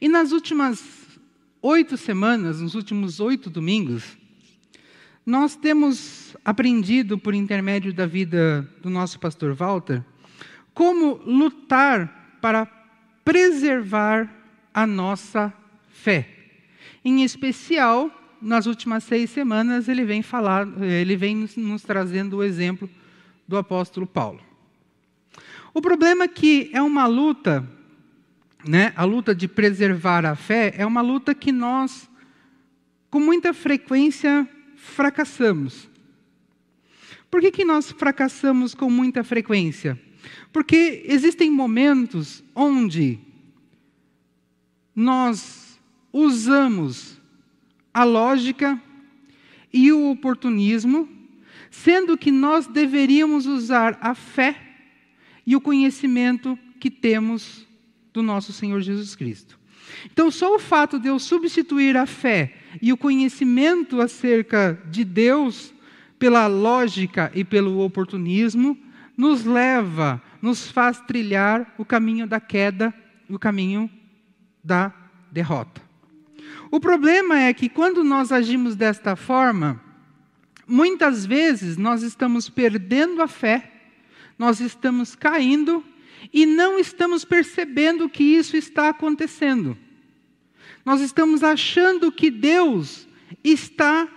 E nas últimas oito semanas, nos últimos oito domingos, nós temos aprendido, por intermédio da vida do nosso pastor Walter, como lutar para preservar a nossa fé. Em especial, nas últimas seis semanas, ele vem falar, ele vem nos, trazendo o exemplo do apóstolo Paulo. O problema é que é uma luta, né, a luta de preservar a fé, é uma luta que nós, com muita frequência, fracassamos. Por que, que nós fracassamos com muita frequência? Porque existem momentos onde nós usamos a lógica e o oportunismo, sendo que nós deveríamos usar a fé e o conhecimento que temos do nosso Senhor Jesus Cristo. Então, só o fato de eu substituir a fé e o conhecimento acerca de Deus pela lógica e pelo oportunismo nos leva, nos faz trilhar o caminho da queda, o caminho da derrota. O problema é que quando nós agimos desta forma, muitas vezes nós estamos perdendo a fé, nós estamos caindo e não estamos percebendo que isso está acontecendo. Nós estamos achando que Deus está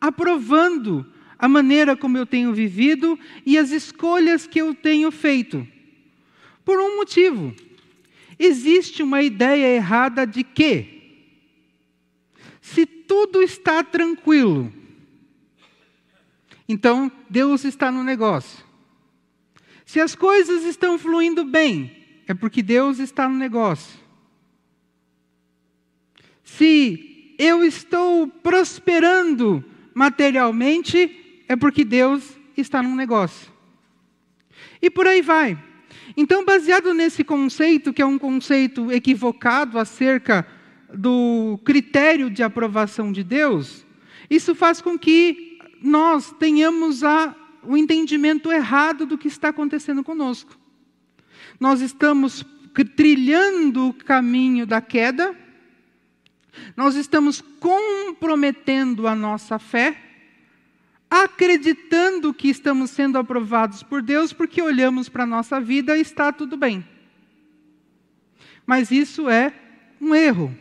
aprovando a maneira como eu tenho vivido e as escolhas que eu tenho feito. Por um motivo. Existe uma ideia errada de que, se tudo está tranquilo, então Deus está no negócio. Se as coisas estão fluindo bem, é porque Deus está no negócio. Se eu estou prosperando materialmente, é porque Deus está num negócio. E por aí vai. Então, baseado nesse conceito, que é um conceito equivocado acerca do critério de aprovação de Deus, isso faz com que nós tenhamos a, o entendimento errado do que está acontecendo conosco. Nós estamos trilhando o caminho da queda, nós estamos comprometendo a nossa fé, acreditando que estamos sendo aprovados por Deus porque olhamos para a nossa vida e está tudo bem. Mas isso é um erro.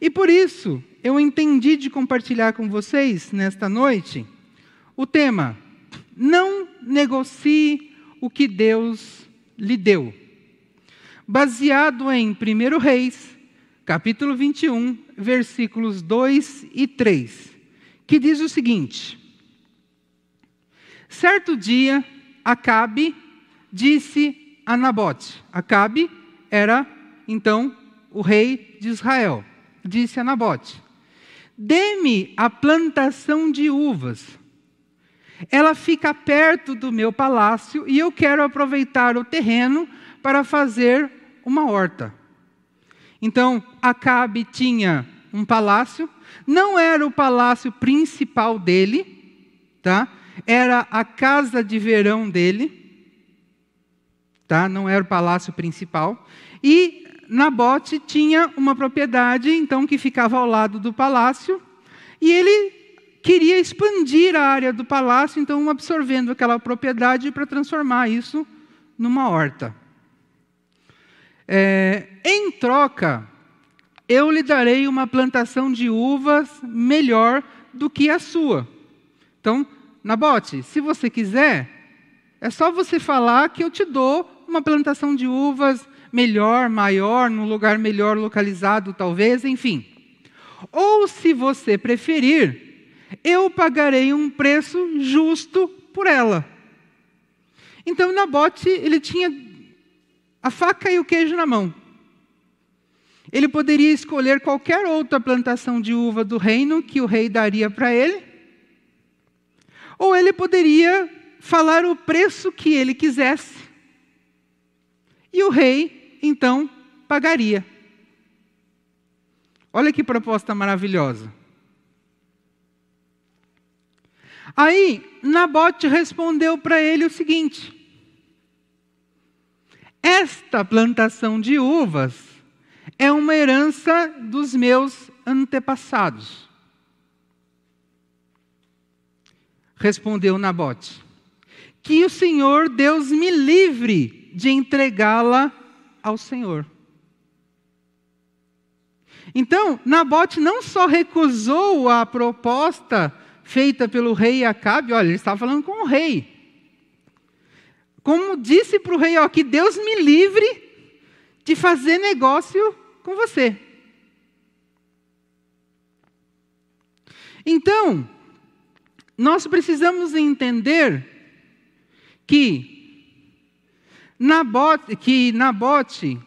E por isso, eu entendi de compartilhar com vocês nesta noite o tema: não negocie o que Deus lhe deu. Baseado em 1 Reis, capítulo 21, versículos 2 e 3, que diz o seguinte: Certo dia, Acabe disse a Nabote. Acabe era, então, o rei de Israel. Disse a Nabote: Dê-me a plantação de uvas. Ela fica perto do meu palácio e eu quero aproveitar o terreno para fazer uma horta. Então, Acabe tinha um palácio, não era o palácio principal dele, tá? Era a casa de verão dele, tá? Não era o palácio principal. E Nabote tinha uma propriedade, então, que ficava ao lado do palácio, e ele queria expandir a área do palácio, então absorvendo aquela propriedade para transformar isso numa horta. É, em troca, eu lhe darei uma plantação de uvas melhor do que a sua. Então, Nabote, se você quiser, é só você falar que eu te dou uma plantação de uvas melhor, maior, num lugar melhor localizado, talvez, enfim. Ou, se você preferir, eu pagarei um preço justo por ela. Então, Nabote, ele tinha a faca e o queijo na mão. Ele poderia escolher qualquer outra plantação de uva do reino que o rei daria para ele, ou ele poderia falar o preço que ele quisesse, e o rei, então, pagaria. Olha que proposta maravilhosa. Aí, Nabote respondeu para ele o seguinte: Esta plantação de uvas é uma herança dos meus antepassados. Respondeu Nabote: Que o Senhor Deus me livre de entregá-la ao Senhor. Então, Nabote não só recusou a proposta feita pelo rei Acabe, olha, ele estava falando com o rei. Como disse para o rei, ó, que Deus me livre de fazer negócio com você. Então, nós precisamos entender que Nabote, que Nabote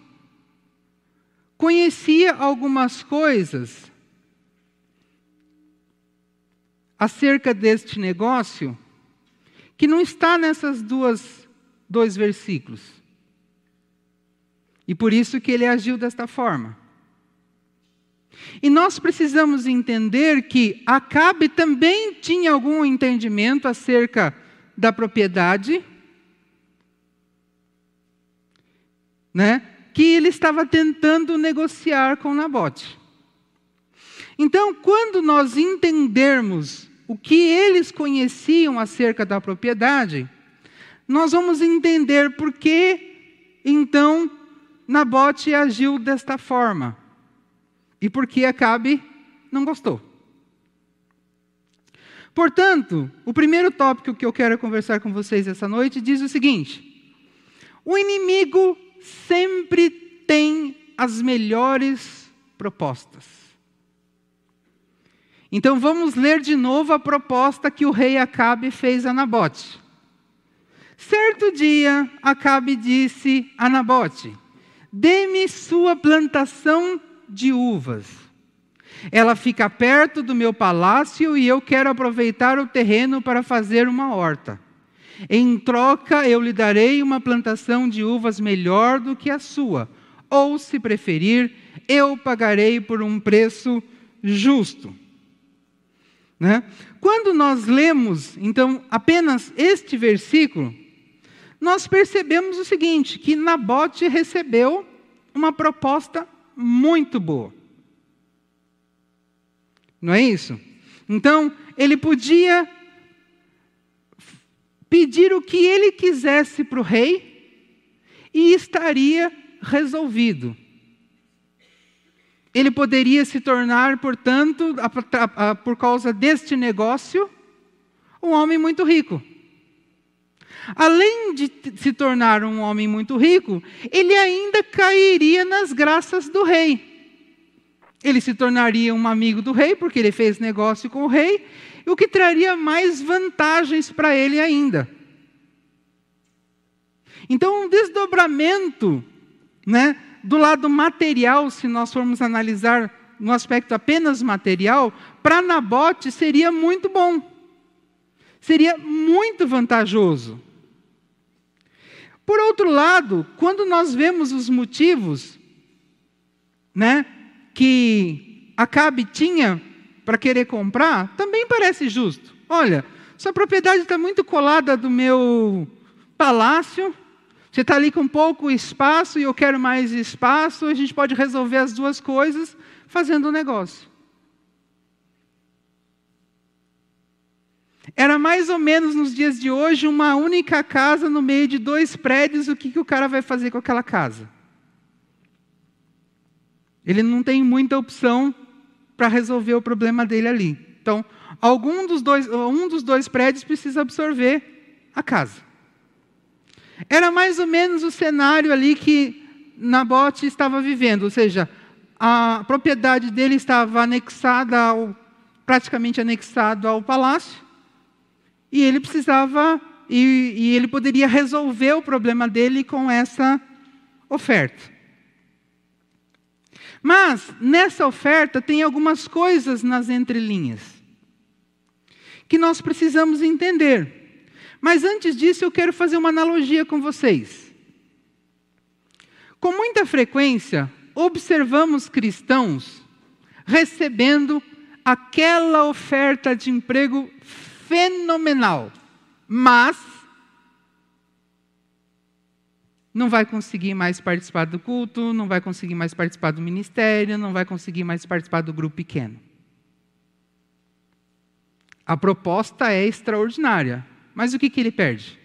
conhecia algumas coisas acerca deste negócio que não está nessas duas dois versículos. E por isso que ele agiu desta forma. E nós precisamos entender que Acabe também tinha algum entendimento acerca da propriedade, né? Que ele estava tentando negociar com Nabote. Então, quando nós entendermos o que eles conheciam acerca da propriedade, nós vamos entender por que, então, Nabote agiu desta forma e por que Acabe não gostou. Portanto, o primeiro tópico que eu quero conversar com vocês essa noite diz o seguinte: o inimigo sempre tem as melhores propostas. Então vamos ler de novo a proposta que o rei Acabe fez a Nabote. Certo dia, Acabe disse a Nabote: Dê-me sua plantação de uvas. Ela fica perto do meu palácio e eu quero aproveitar o terreno para fazer uma horta. Em troca, eu lhe darei uma plantação de uvas melhor do que a sua, ou, se preferir, eu pagarei por um preço justo. Né? Quando nós lemos, então, apenas este versículo, nós percebemos o seguinte: que Nabote recebeu uma proposta muito boa. Não é isso? Então, ele podia pedir o que ele quisesse para o rei e estaria resolvido ele poderia se tornar, portanto, a, a, por causa deste negócio, um homem muito rico. Além de se tornar um homem muito rico, ele ainda cairia nas graças do rei. Ele se tornaria um amigo do rei, porque ele fez negócio com o rei, o que traria mais vantagens para ele ainda. Então, um desdobramento né, do lado material, se nós formos analisar no aspecto apenas material, para Nabote seria muito bom. Seria muito vantajoso. Por outro lado, quando nós vemos os motivos né, que Acabe tinha para querer comprar, também parece justo. Olha, sua propriedade está muito colada do meu palácio, você está ali com pouco espaço e eu quero mais espaço, a gente pode resolver as duas coisas fazendo um negócio. Era mais ou menos nos dias de hoje uma única casa no meio de dois prédios, o que, que o cara vai fazer com aquela casa? Ele não tem muita opção para resolver o problema dele ali. Então, algum dos dois, um dos dois prédios precisa absorver a casa. Era mais ou menos o cenário ali que Nabote estava vivendo, ou seja, a propriedade dele estava anexada ao, praticamente anexado ao palácio, e ele precisava, e, e ele poderia resolver o problema dele com essa oferta. Mas nessa oferta tem algumas coisas nas entrelinhas que nós precisamos entender. Mas antes disso, eu quero fazer uma analogia com vocês. Com muita frequência, observamos cristãos recebendo aquela oferta de emprego fenomenal, mas não vai conseguir mais participar do culto, não vai conseguir mais participar do ministério, não vai conseguir mais participar do grupo pequeno. A proposta é extraordinária, mas o que, que ele perde?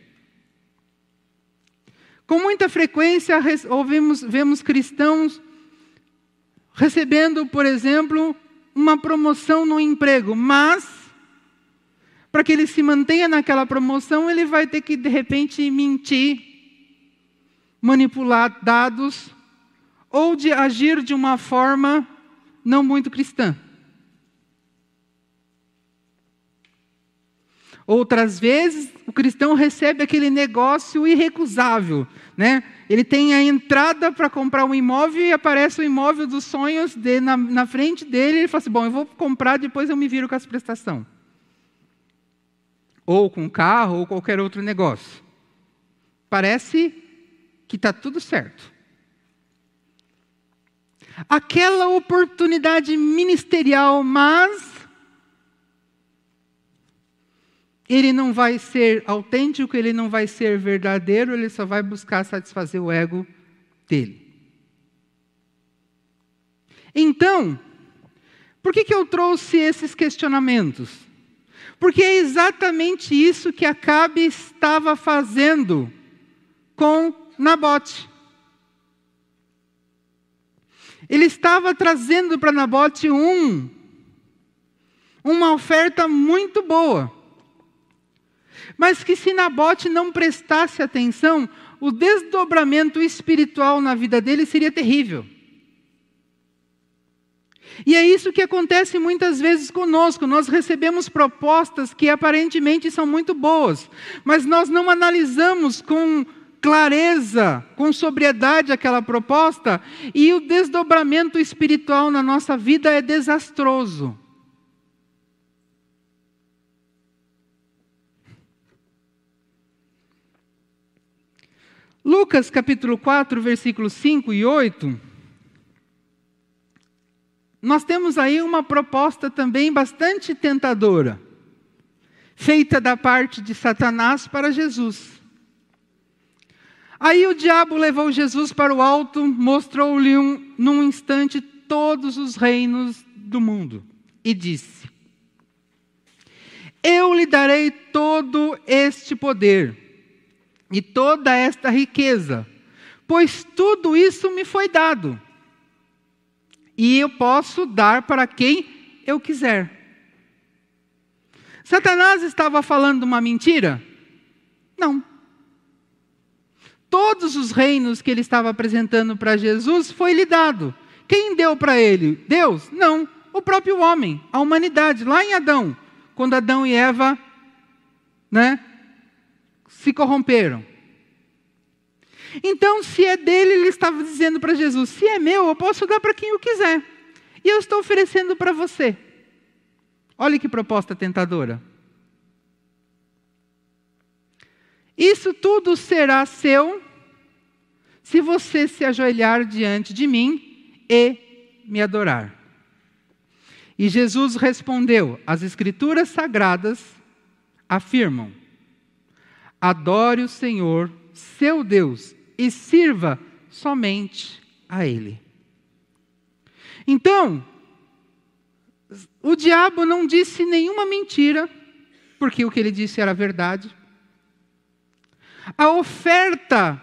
Com muita frequência, ouvimos, vemos cristãos recebendo, por exemplo, uma promoção no emprego, mas para que ele se mantenha naquela promoção, ele vai ter que, de repente, mentir, manipular dados ou de agir de uma forma não muito cristã. Outras vezes, o cristão recebe aquele negócio irrecusável, né? Ele tem a entrada para comprar um imóvel e aparece o imóvel dos sonhos de, na, na, frente dele. E ele fala assim: Bom, eu vou comprar, depois eu me viro com as prestações. Ou com carro, ou qualquer outro negócio. Parece que está tudo certo. Aquela oportunidade ministerial, mas ele não vai ser autêntico, ele não vai ser verdadeiro, ele só vai buscar satisfazer o ego dele. Então, por que, que eu trouxe esses questionamentos? Porque é exatamente isso que Acabe estava fazendo com Nabote. Ele estava trazendo para Nabote um, uma oferta muito boa mas que se Nabote não prestasse atenção, o desdobramento espiritual na vida dele seria terrível. E é isso que acontece muitas vezes conosco. Nós recebemos propostas que aparentemente são muito boas, mas nós não analisamos com clareza, com sobriedade aquela proposta, e o desdobramento espiritual na nossa vida é desastroso. Lucas capítulo 4, versículos 5 e 8. Nós temos aí uma proposta também bastante tentadora, feita da parte de Satanás para Jesus. Aí o diabo levou Jesus para o alto, mostrou-lhe um, num instante todos os reinos do mundo e disse: Eu lhe darei todo este poder e toda esta riqueza, pois tudo isso me foi dado, e eu posso dar para quem eu quiser. Satanás estava falando uma mentira? Não. Todos os reinos que ele estava apresentando para Jesus foi lhe dado. Quem deu para ele? Deus? Não, o próprio homem, a humanidade, lá em Adão, quando Adão e Eva, né, se corromperam. Então, se é dele, ele estava dizendo para Jesus: se é meu, eu posso dar para quem eu quiser. E eu estou oferecendo para você. Olha que proposta tentadora. Isso tudo será seu se você se ajoelhar diante de mim e me adorar. E Jesus respondeu: As Escrituras sagradas afirmam: Adore o Senhor, seu Deus, e sirva somente a Ele. Então, o diabo não disse nenhuma mentira, porque o que ele disse era verdade. A oferta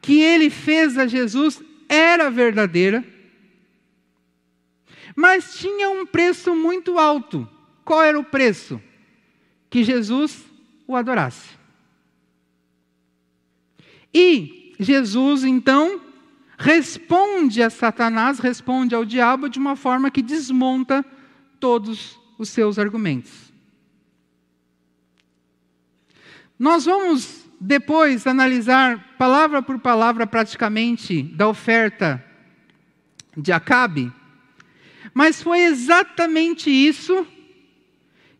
que ele fez a Jesus era verdadeira, mas tinha um preço muito alto. Qual era o preço? Que Jesus o adorasse. E Jesus, então, responde a Satanás, responde ao diabo de uma forma que desmonta todos os seus argumentos. Nós vamos depois analisar palavra por palavra praticamente da oferta de Acabe, mas foi exatamente isso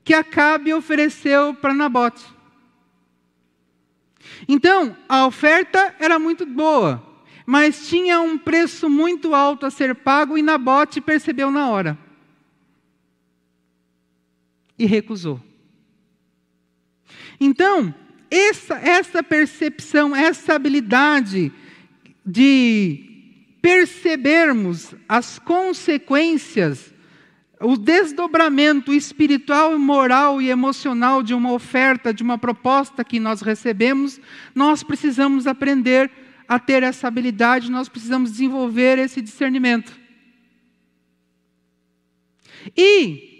que Acabe ofereceu para Nabote. Então, a oferta era muito boa, mas tinha um preço muito alto a ser pago e Nabote percebeu na hora. E recusou. Então, essa, essa percepção, essa habilidade de percebermos as consequências, o desdobramento espiritual, moral e emocional de uma oferta, de uma proposta que nós recebemos, nós precisamos aprender a ter essa habilidade, nós precisamos desenvolver esse discernimento. E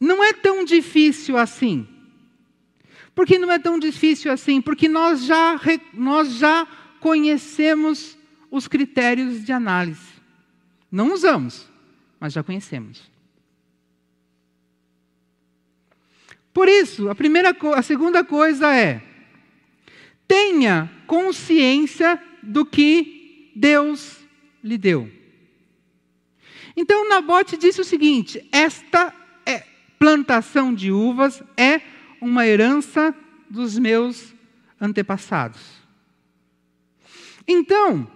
não é tão difícil assim. Por que não é tão difícil assim? Porque nós já, nós já conhecemos os critérios de análise. Não usamos, mas já conhecemos. Por isso, a, primeira, a segunda coisa é: tenha consciência do que Deus lhe deu. Então Nabote disse o seguinte: esta é, plantação de uvas é uma herança dos meus antepassados. Então,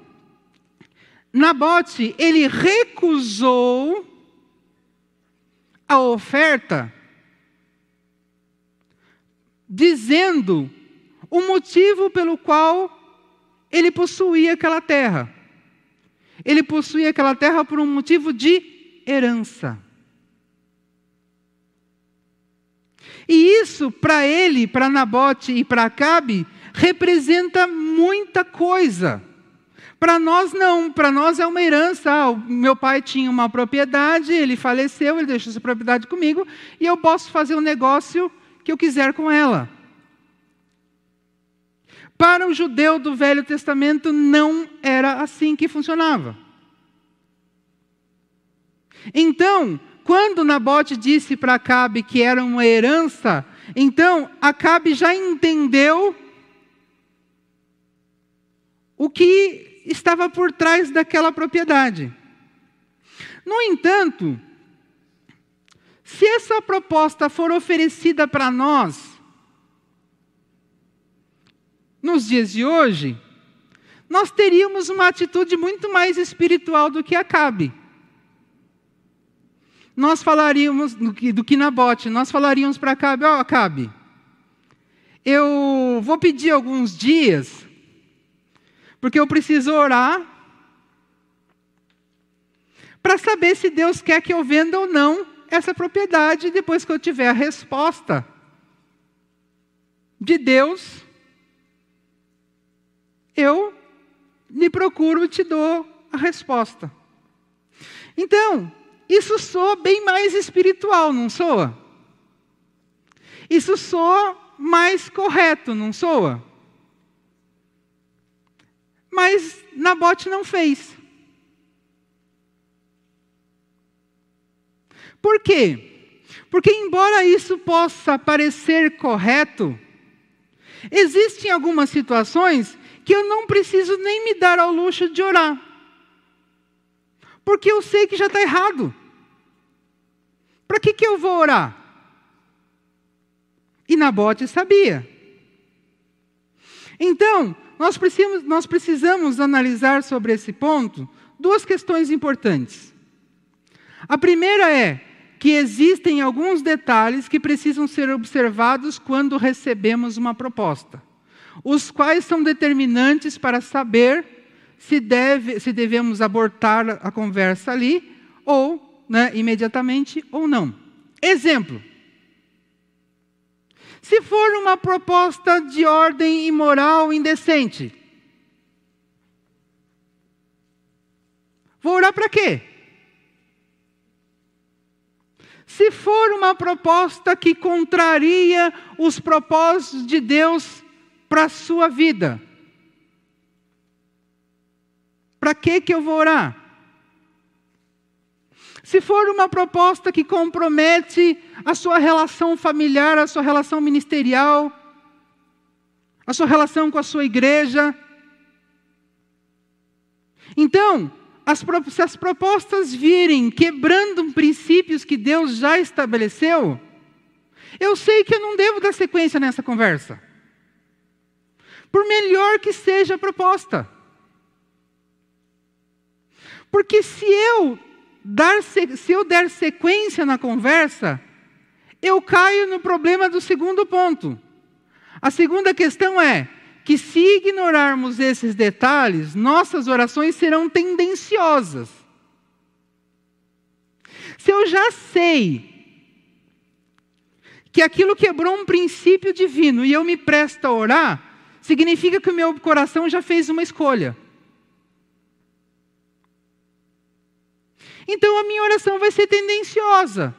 Nabote, ele recusou a oferta, dizendo o motivo pelo qual ele possuía aquela terra. Ele possuía aquela terra por um motivo de herança. E isso, para ele, para Nabote e para Acabe, representa muita coisa. Para nós, não. Para nós é uma herança. Ah, meu pai tinha uma propriedade, ele faleceu, ele deixou essa propriedade comigo, e eu posso fazer o um negócio que eu quiser com ela. Para o judeu do Velho Testamento, não era assim que funcionava. Então, quando Nabote disse para Acabe que era uma herança, então Acabe já entendeu o que estava por trás daquela propriedade. No entanto, se essa proposta for oferecida para nós, nos dias de hoje, nós teríamos uma atitude muito mais espiritual do que Acabe nós falaríamos do que, do que Nabote, nós falaríamos para Acabe, ó oh, Acabe, eu vou pedir alguns dias, porque eu preciso orar para saber se Deus quer que eu venda ou não essa propriedade depois que eu tiver a resposta de Deus, eu lhe procuro e te dou a resposta. Então, isso soa bem mais espiritual, não soa? Isso soa mais correto, não soa? Mas Nabote não fez. Por quê? Porque, embora isso possa parecer correto, existem algumas situações que eu não preciso nem me dar ao luxo de orar. Porque eu sei que já está errado. Para que, que eu vou orar? E Nabote sabia. Então, nós precisamos, nós precisamos analisar sobre esse ponto duas questões importantes. A primeira é que existem alguns detalhes que precisam ser observados quando recebemos uma proposta, os quais são determinantes para saber se, deve, se devemos abortar a conversa ali ou né, imediatamente ou não. Exemplo. Se for uma proposta de ordem imoral indecente, vou orar para quê? Se for uma proposta que contraria os propósitos de Deus para a sua vida, para que que eu vou orar? Se for uma proposta que compromete a sua relação familiar, a sua relação ministerial, a sua relação com a sua igreja. Então, as, se as propostas virem quebrando princípios que Deus já estabeleceu, eu sei que eu não devo dar sequência nessa conversa. Por melhor que seja a proposta. Porque se eu dar, se eu der sequência na conversa, eu caio no problema do segundo ponto. A segunda questão é que, se ignorarmos esses detalhes, nossas orações serão tendenciosas. Se eu já sei que aquilo quebrou um princípio divino e eu me presto a orar, significa que o meu coração já fez uma escolha. Então a minha oração vai ser tendenciosa.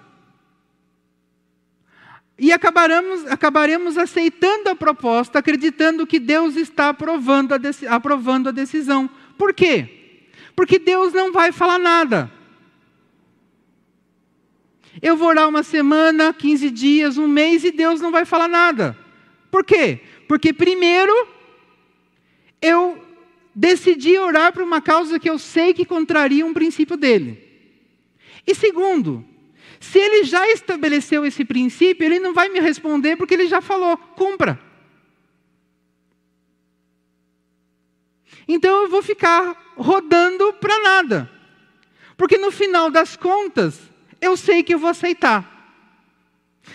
E acabaremos, acabaremos aceitando a proposta, acreditando que Deus está aprovando a, aprovando a decisão. Por quê? Porque Deus não vai falar nada. Eu vou orar uma semana, 15 dias, um mês e Deus não vai falar nada. Por quê? Porque, primeiro, eu decidi orar por uma causa que eu sei que contraria um princípio dele. E segundo, se ele já estabeleceu esse princípio, ele não vai me responder porque ele já falou, cumpra. Então eu vou ficar rodando para nada. Porque no final das contas, eu sei que eu vou aceitar.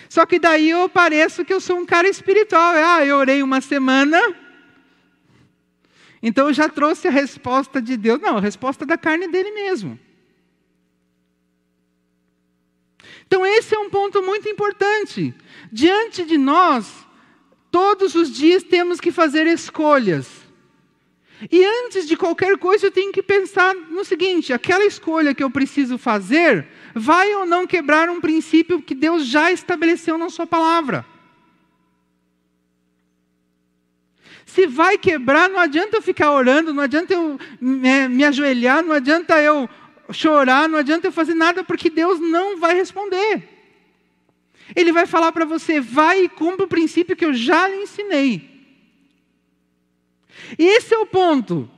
Só que daí eu pareço que eu sou um cara espiritual. Ah, eu orei uma semana, então eu já trouxe a resposta de Deus. Não, a resposta da carne dele mesmo. Então, esse é um ponto muito importante. Diante de nós, todos os dias temos que fazer escolhas. E antes de qualquer coisa, eu tenho que pensar no seguinte: aquela escolha que eu preciso fazer vai ou não quebrar um princípio que Deus já estabeleceu na Sua palavra? Se vai quebrar, não adianta eu ficar orando, não adianta eu me, me ajoelhar, não adianta eu chorar, não adianta eu fazer nada, porque Deus não vai responder. Ele vai falar para você, vai e cumpra o princípio que eu já lhe ensinei. E esse é o ponto.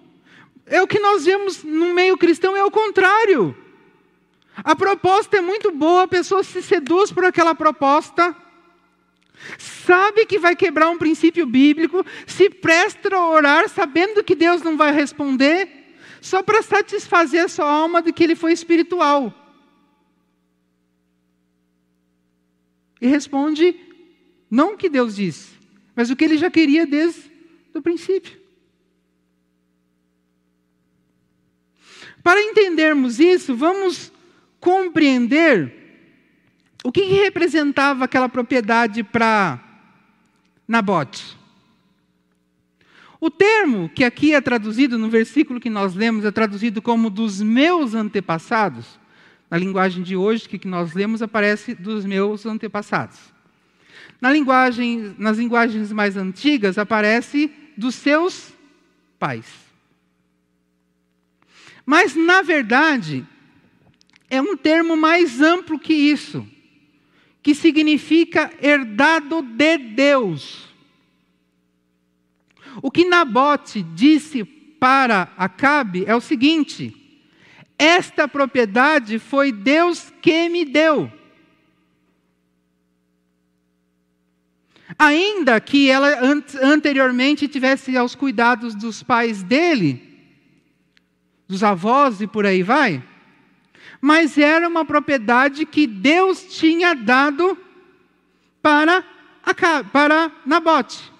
É o que nós vemos no meio cristão, é o contrário. A proposta é muito boa, a pessoa se seduz por aquela proposta, sabe que vai quebrar um princípio bíblico, se presta a orar sabendo que Deus não vai responder, só para satisfazer a sua alma de que ele foi espiritual. E responde não o que Deus disse, mas o que ele já queria desde o princípio. Para entendermos isso, vamos compreender o que, representava aquela propriedade para Nabote. O termo que aqui é traduzido no versículo que nós lemos é traduzido como dos meus antepassados. Na linguagem de hoje que nós lemos aparece dos meus antepassados. Na linguagem, nas linguagens mais antigas aparece dos seus pais. Mas na verdade é um termo mais amplo que isso, que significa herdado de Deus. O que Nabote disse para Acabe é o seguinte: esta propriedade foi Deus que me deu. Ainda que ela anteriormente tivesse aos cuidados dos pais dele, dos avós e por aí vai, mas era uma propriedade que Deus tinha dado para, para Nabote.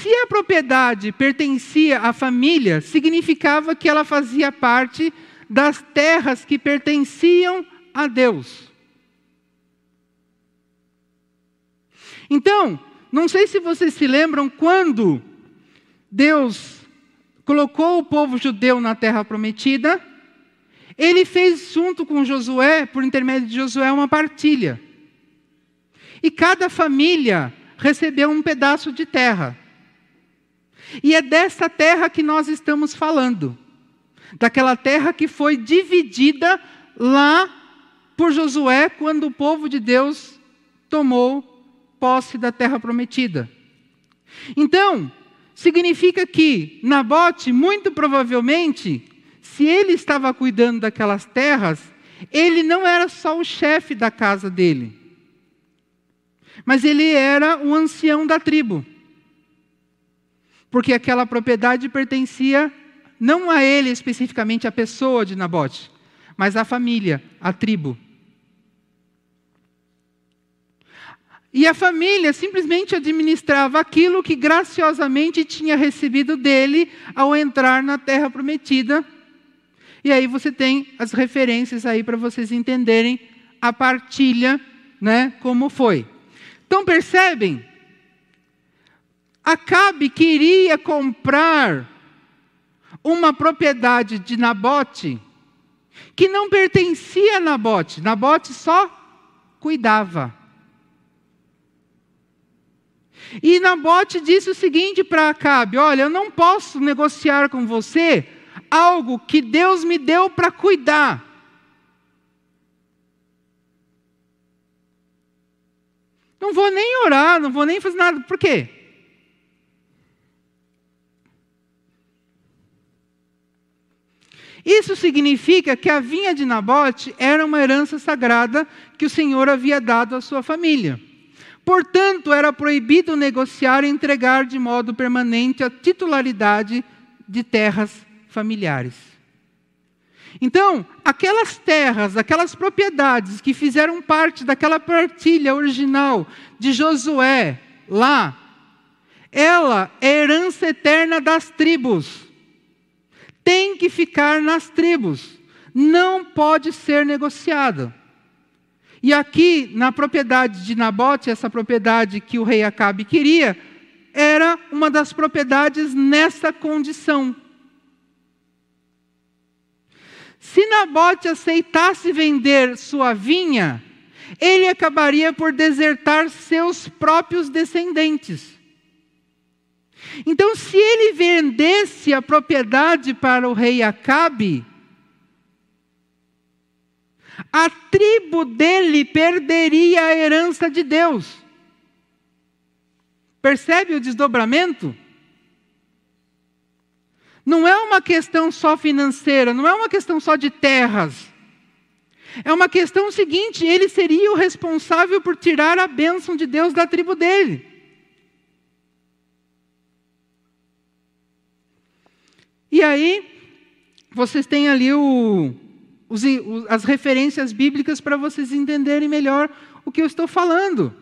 Se a propriedade pertencia à família, significava que ela fazia parte das terras que pertenciam a Deus. Então, não sei se vocês se lembram quando Deus colocou o povo judeu na terra prometida, ele fez junto com Josué, por intermédio de Josué, uma partilha. E cada família recebeu um pedaço de terra. E é dessa terra que nós estamos falando. Daquela terra que foi dividida lá por Josué quando o povo de Deus tomou posse da terra prometida. Então, significa que Nabote, muito provavelmente, se ele estava cuidando daquelas terras, ele não era só o chefe da casa dele, mas ele era o ancião da tribo porque aquela propriedade pertencia não a ele especificamente, a pessoa de Nabote, mas à família, à tribo. E a família simplesmente administrava aquilo que graciosamente tinha recebido dele ao entrar na terra prometida. E aí você tem as referências aí para vocês entenderem a partilha, né, como foi. Então percebem? Acabe queria comprar uma propriedade de Nabote que não pertencia a Nabote. Nabote só cuidava. E Nabote disse o seguinte para Acabe: Olha, eu não posso negociar com você algo que Deus me deu para cuidar. Não vou nem orar, não vou nem fazer nada. Por quê? Isso significa que a vinha de Nabote era uma herança sagrada que o Senhor havia dado à sua família. Portanto, era proibido negociar e entregar de modo permanente a titularidade de terras familiares. Então, aquelas terras, aquelas propriedades que fizeram parte daquela partilha original de Josué lá, ela é herança eterna das tribos. Tem que ficar nas tribos. Não pode ser negociada. E aqui, na propriedade de Nabote, essa propriedade que o rei Acabe queria, era uma das propriedades nessa condição. Se Nabote aceitasse vender sua vinha, ele acabaria por desertar seus próprios descendentes. Então, se ele vendesse a propriedade para o rei Acabe, a tribo dele perderia a herança de Deus. Percebe o desdobramento? Não é uma questão só financeira, não é uma questão só de terras. É uma questão seguinte: ele seria o responsável por tirar a bênção de Deus da tribo dele. E aí, vocês têm ali o, os, as referências bíblicas para vocês entenderem melhor o que eu estou falando.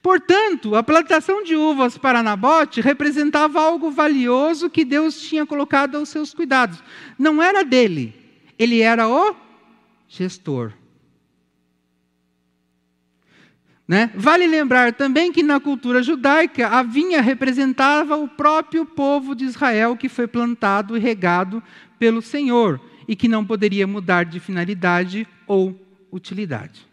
Portanto, a plantação de uvas para Nabote representava algo valioso que Deus tinha colocado aos seus cuidados. Não era dele, ele era o gestor. Né? Vale lembrar também que na cultura judaica a vinha representava o próprio povo de Israel que foi plantado e regado pelo Senhor e que não poderia mudar de finalidade ou utilidade.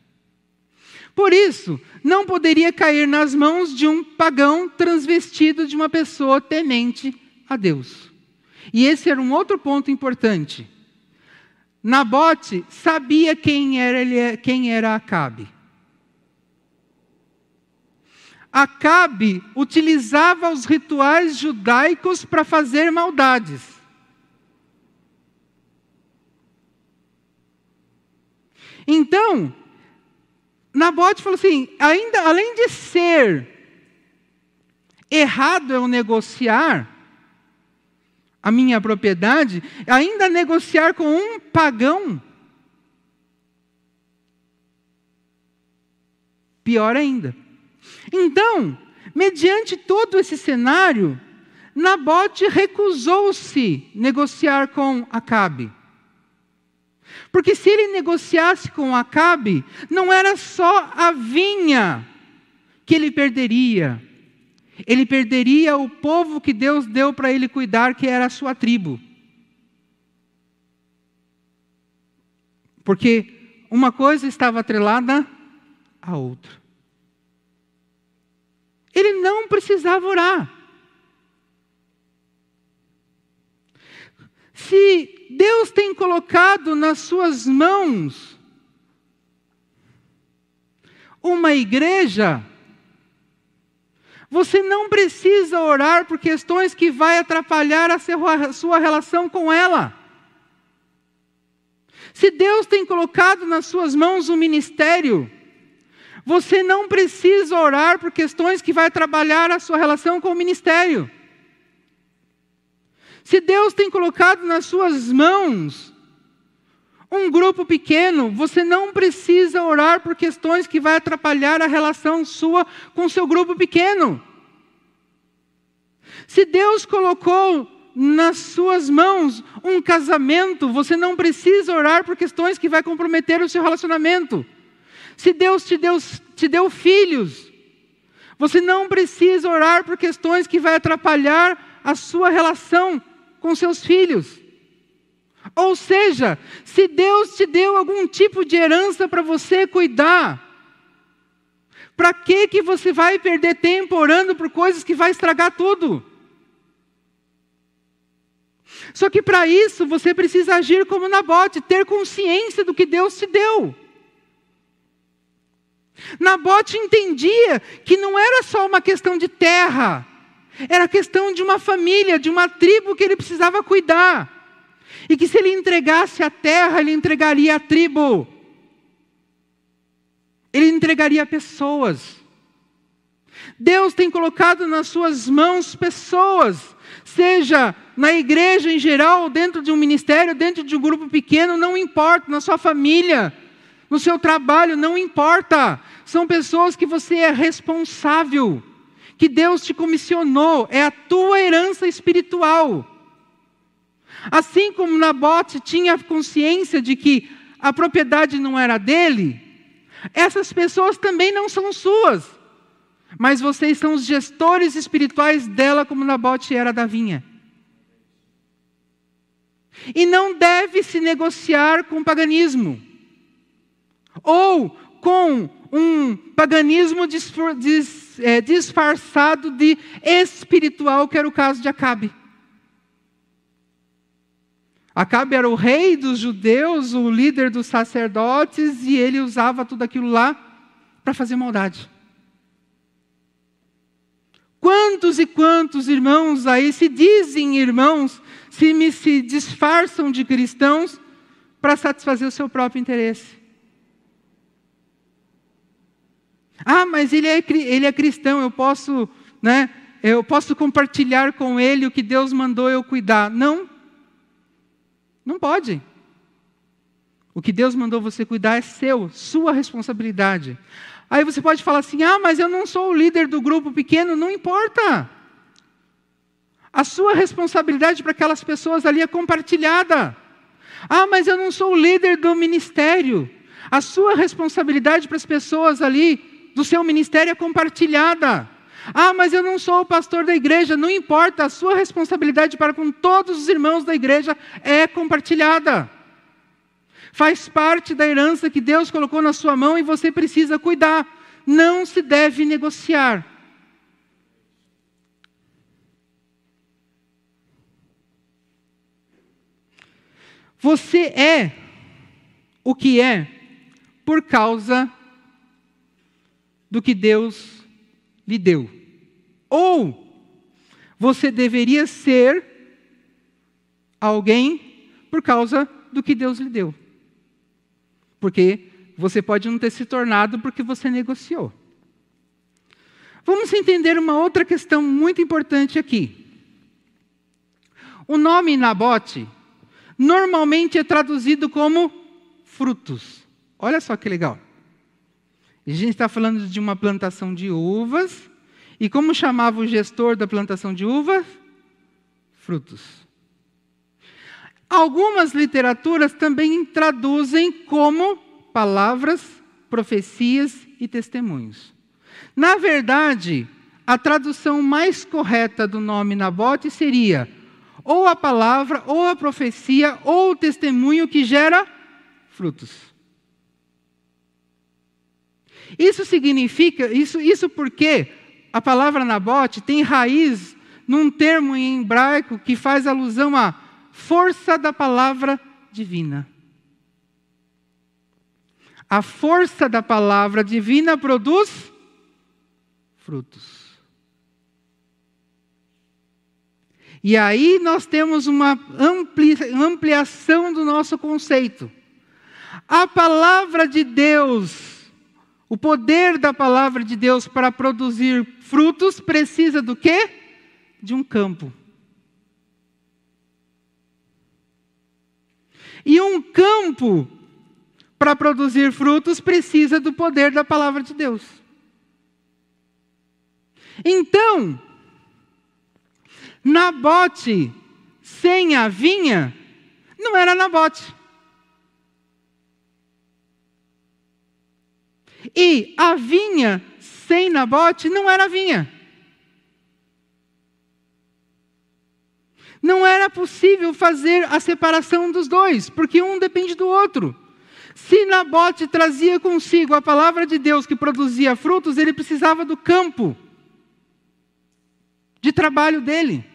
Por isso, não poderia cair nas mãos de um pagão transvestido de uma pessoa temente a Deus. E esse era um outro ponto importante. Nabote sabia quem era, quem era Acabe. Acabe utilizava os rituais judaicos para fazer maldades. Então, Nabote falou assim: ainda além de ser errado eu negociar a minha propriedade, ainda negociar com um pagão, pior ainda. Então, mediante todo esse cenário, Nabote recusou-se negociar com Acabe. Porque se ele negociasse com Acabe, não era só a vinha que ele perderia, ele perderia o povo que Deus deu para ele cuidar, que era a sua tribo. Porque uma coisa estava atrelada à outra. Ele não precisava orar. Se Deus tem colocado nas suas mãos uma igreja, você não precisa orar por questões que vai atrapalhar a sua relação com ela. Se Deus tem colocado nas suas mãos um ministério, você não precisa orar por questões que vai trabalhar a sua relação com o ministério. Se Deus tem colocado nas suas mãos Um grupo pequeno, você não precisa orar por questões que vai atrapalhar a relação sua com seu grupo pequeno. Se Deus colocou nas suas mãos um casamento, você não precisa orar por questões que vai comprometer o seu relacionamento. Se Deus te deu, te deu filhos, você não precisa orar por questões que vai atrapalhar a sua relação com seus filhos. Ou seja, se Deus te deu algum tipo de herança para você cuidar, para que que você vai perder tempo orando por coisas que vai estragar tudo? Só que para isso você precisa agir como Nabote, ter consciência do que Deus te deu. Nabote entendia que não era só uma questão de terra, era questão de uma família, de uma tribo que ele precisava cuidar. E que se ele entregasse a terra, ele entregaria a tribo. Ele entregaria pessoas. Deus tem colocado nas suas mãos pessoas, seja na igreja em geral, dentro de um ministério, dentro de um grupo pequeno, não importa, na sua família, no seu trabalho, não importa. São pessoas que você é responsável, que Deus te comissionou, é a tua herança espiritual. Assim como Nabote tinha consciência de que a propriedade não era dele, essas pessoas também não são suas, mas vocês são os gestores espirituais dela, como Nabote era da vinha. E não deve se negociar com o paganismo, ou com um paganismo é, disfarçado de espiritual, que era o caso de Acabe. Acabe era o rei dos judeus, o líder dos sacerdotes, e ele usava tudo aquilo lá para fazer maldade. Quantos e quantos irmãos aí se dizem irmãos, se me se disfarçam de cristãos para satisfazer o seu próprio interesse? Ah, mas ele é, ele é cristão, eu posso, né, eu posso compartilhar com ele o que Deus mandou eu cuidar. Não, não pode. O que Deus mandou você cuidar é seu, sua responsabilidade. Aí você pode falar assim: ah, mas eu não sou o líder do grupo pequeno, não importa. A sua responsabilidade para aquelas pessoas ali é compartilhada. Ah, mas eu não sou o líder do ministério. A sua responsabilidade para as pessoas ali do seu ministério é compartilhada. Ah, mas eu não sou o pastor da igreja. Não importa, a sua responsabilidade para com todos os irmãos da igreja é compartilhada. Faz parte da herança que Deus colocou na sua mão e você precisa cuidar. Não se deve negociar. Você é o que é por causa do que Deus lhe deu. Ou você deveria ser alguém por causa do que Deus lhe deu. Porque você pode não ter se tornado porque você negociou. Vamos entender uma outra questão muito importante aqui. O nome Nabote normalmente é traduzido como frutos. Olha só que legal. A gente está falando de uma plantação de uvas. E como chamava o gestor da plantação de uvas? Frutos. Algumas literaturas também traduzem como palavras, profecias e testemunhos. Na verdade, a tradução mais correta do nome Nabote seria ou a palavra, ou a profecia, ou o testemunho que gera frutos. Isso significa, isso, isso porque a palavra Nabote tem raiz num termo em hebraico que faz alusão à força da palavra divina. A força da palavra divina produz frutos. E aí nós temos uma ampliação do nosso conceito. A palavra de Deus o poder da palavra de Deus para produzir frutos precisa do quê? De um campo. E um campo para produzir frutos precisa do poder da palavra de Deus. Então, Nabote sem a vinha não era Nabote. E a vinha sem Nabote não era vinha. Não era possível fazer a separação dos dois, porque um depende do outro. Se Nabote trazia consigo a palavra de Deus que produzia frutos, ele precisava do campo de trabalho dele.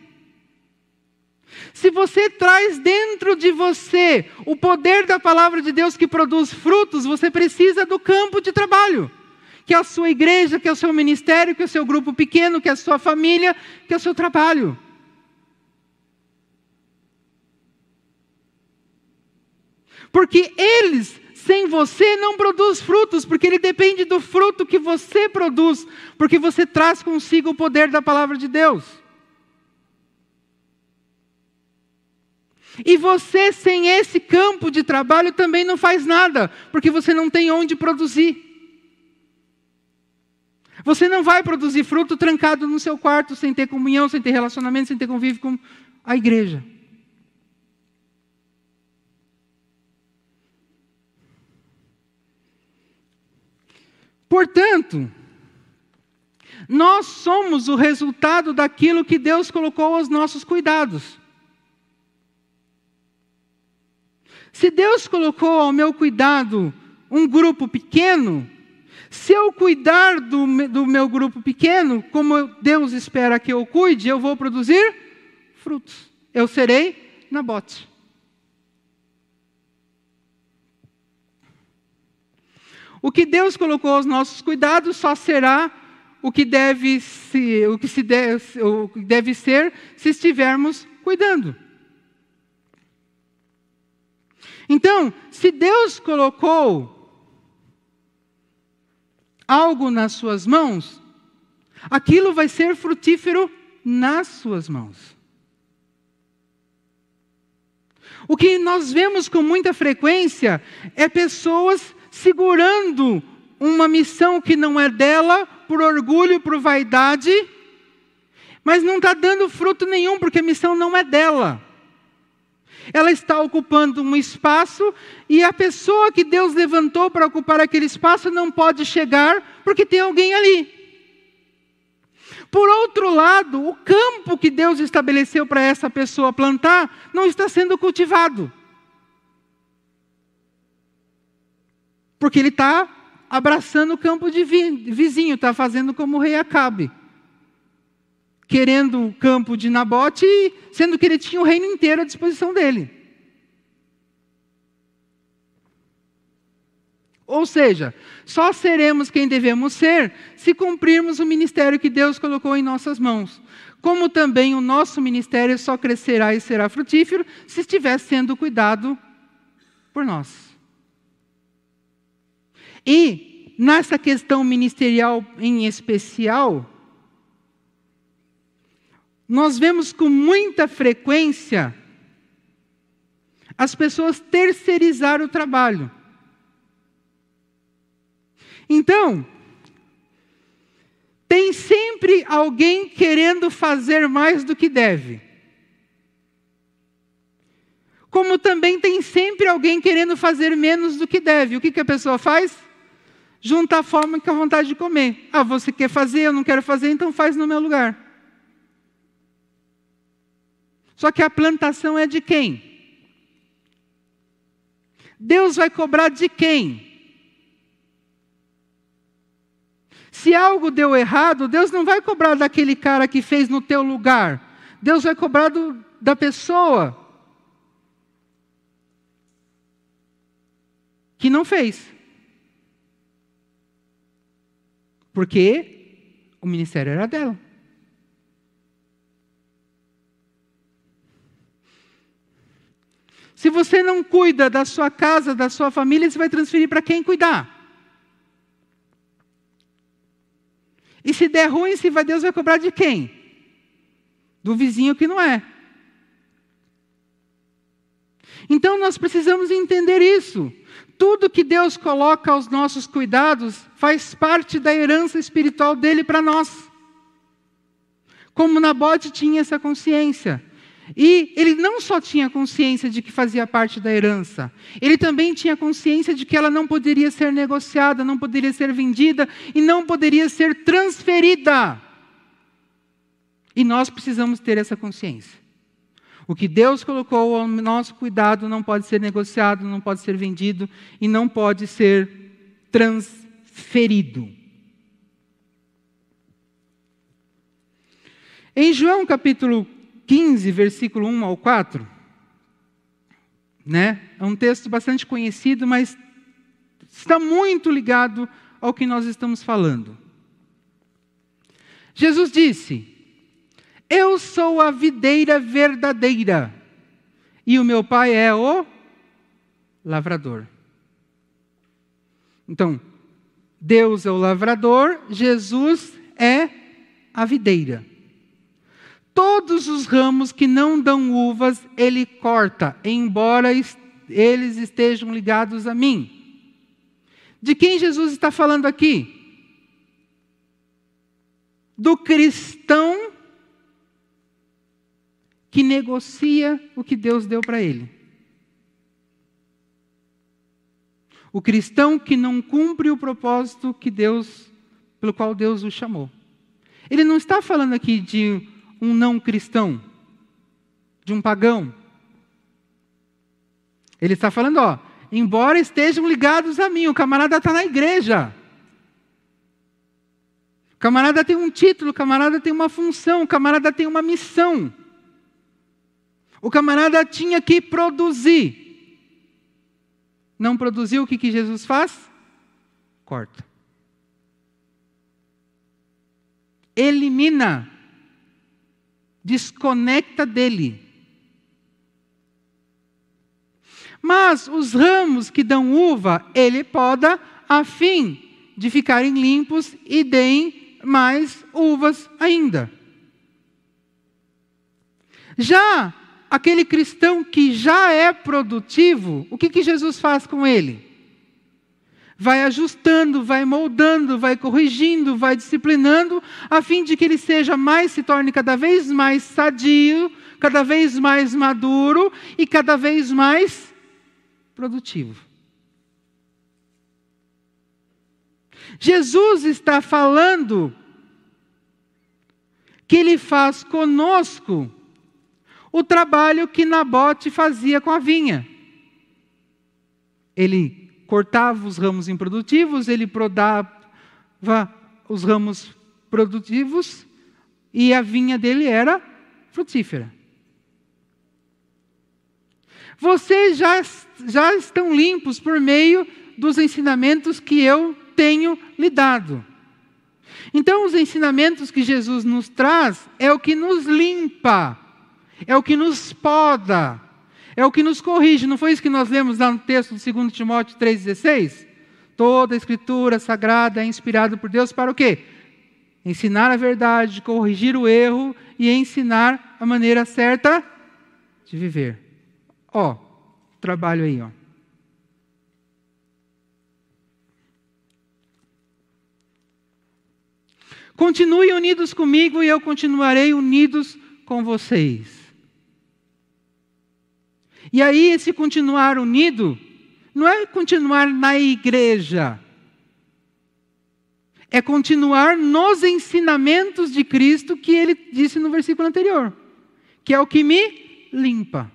Se você traz dentro de você o poder da palavra de Deus que produz frutos, você precisa do campo de trabalho. Que é a sua igreja, que é o seu ministério, que é o seu grupo pequeno, que é a sua família, que é o seu trabalho. Porque eles, sem você, não produz frutos, porque ele depende do fruto que você produz, porque você traz consigo o poder da palavra de Deus. E você, sem esse campo de trabalho, também não faz nada, porque você não tem onde produzir. Você não vai produzir fruto trancado no seu quarto, sem ter comunhão, sem ter relacionamento, sem ter convívio com a igreja. Portanto, nós somos o resultado daquilo que Deus colocou aos nossos cuidados. Se Deus colocou ao meu cuidado um grupo pequeno, se eu cuidar do, do meu grupo pequeno, como Deus espera que eu cuide, eu vou produzir frutos. Eu serei Nabote. O que Deus colocou aos nossos cuidados só será o que deve, se, o que se deve, o que deve ser se estivermos cuidando. Então, se Deus colocou algo nas suas mãos, aquilo vai ser frutífero nas suas mãos. O que nós vemos com muita frequência é pessoas segurando uma missão que não é dela, por orgulho, por vaidade, mas não está dando fruto nenhum, porque a missão não é dela ela está ocupando um espaço e a pessoa que Deus levantou para ocupar aquele espaço não pode chegar porque tem alguém ali. Por outro lado, o campo que Deus estabeleceu para essa pessoa plantar não está sendo cultivado. Porque ele está abraçando o campo de vizinho, está fazendo como o rei Acabe querendo o campo de Nabote, sendo que ele tinha o reino inteiro à disposição dele. Ou seja, só seremos quem devemos ser se cumprirmos o ministério que Deus colocou em nossas mãos. Como também o nosso ministério só crescerá e será frutífero se estiver sendo cuidado por nós. E, nessa questão ministerial em especial, nós vemos com muita frequência as pessoas terceirizar o trabalho. Então, tem sempre alguém querendo fazer mais do que deve. Como também tem sempre alguém querendo fazer menos do que deve. O que, que a pessoa faz? Junta a forma com a vontade de comer. Ah, você quer fazer, eu não quero fazer, então faz no meu lugar. Só que a plantação é de quem? Deus vai cobrar de quem? Se algo deu errado, Deus não vai cobrar daquele cara que fez no teu lugar. Deus vai cobrar do, da pessoa que não fez. Porque o ministério era dela. Se você não cuida da sua casa, da sua família, você vai transferir para quem cuidar. E se der ruim, se vai, Deus vai cobrar de quem? Do vizinho que não é. Então nós precisamos entender isso. Tudo que Deus coloca aos nossos cuidados faz parte da herança espiritual dele para nós. Como Nabote tinha essa consciência. E ele não só tinha consciência de que fazia parte da herança, ele também tinha consciência de que ela não poderia ser negociada, não poderia ser vendida e não poderia ser transferida. E nós precisamos ter essa consciência. O que Deus colocou ao nosso cuidado não pode ser negociado, não pode ser vendido e não pode ser transferido. Em João capítulo 15, versículo 1 ao 4, né? É um texto bastante conhecido, mas está muito ligado ao que nós estamos falando. Jesus disse: Eu sou a videira verdadeira, e o meu pai é o lavrador. Então, Deus é o lavrador, Jesus é a videira. Todos os ramos que não dão uvas, ele corta, embora eles estejam ligados a mim. De quem Jesus está falando aqui? Do cristão que negocia o que Deus deu para ele. O cristão que não cumpre o propósito que Deus, pelo qual Deus o chamou. Ele não está falando aqui de um não cristão, de um pagão. Ele está falando, ó, embora estejam ligados a mim, o camarada está na igreja. O camarada tem um título, o camarada tem uma função, o camarada tem uma missão. O camarada tinha que produzir. Não produziu, o que, que Jesus faz? Corta. Elimina desconecta dele. Mas os ramos que dão uva, ele poda a fim de ficarem limpos e deem mais uvas ainda. Já aquele cristão que já é produtivo, o que, que Jesus faz com ele? Vai ajustando, vai moldando, vai corrigindo, vai disciplinando, a fim de que ele seja mais, se torne cada vez mais sadio, cada vez mais maduro e cada vez mais produtivo. Jesus está falando que ele faz conosco o trabalho que Nabote fazia com a vinha. Ele cortava os ramos improdutivos, ele podava os ramos produtivos e a vinha dele era frutífera. Vocês já, já estão limpos por meio dos ensinamentos que eu tenho lhe dado. Então, os ensinamentos que Jesus nos traz é o que nos limpa, é o que nos poda, é o que nos corrige, não foi isso que nós lemos lá no texto de 2 Timóteo 3,16? Toda a escritura sagrada é inspirada por Deus para o quê? Ensinar a verdade, corrigir o erro e ensinar a maneira certa de viver. Ó, trabalho aí, ó. Continue unidos comigo e eu continuarei unidos com vocês. E aí, esse continuar unido, não é continuar na igreja, é continuar nos ensinamentos de Cristo que ele disse no versículo anterior, que é o que me limpa.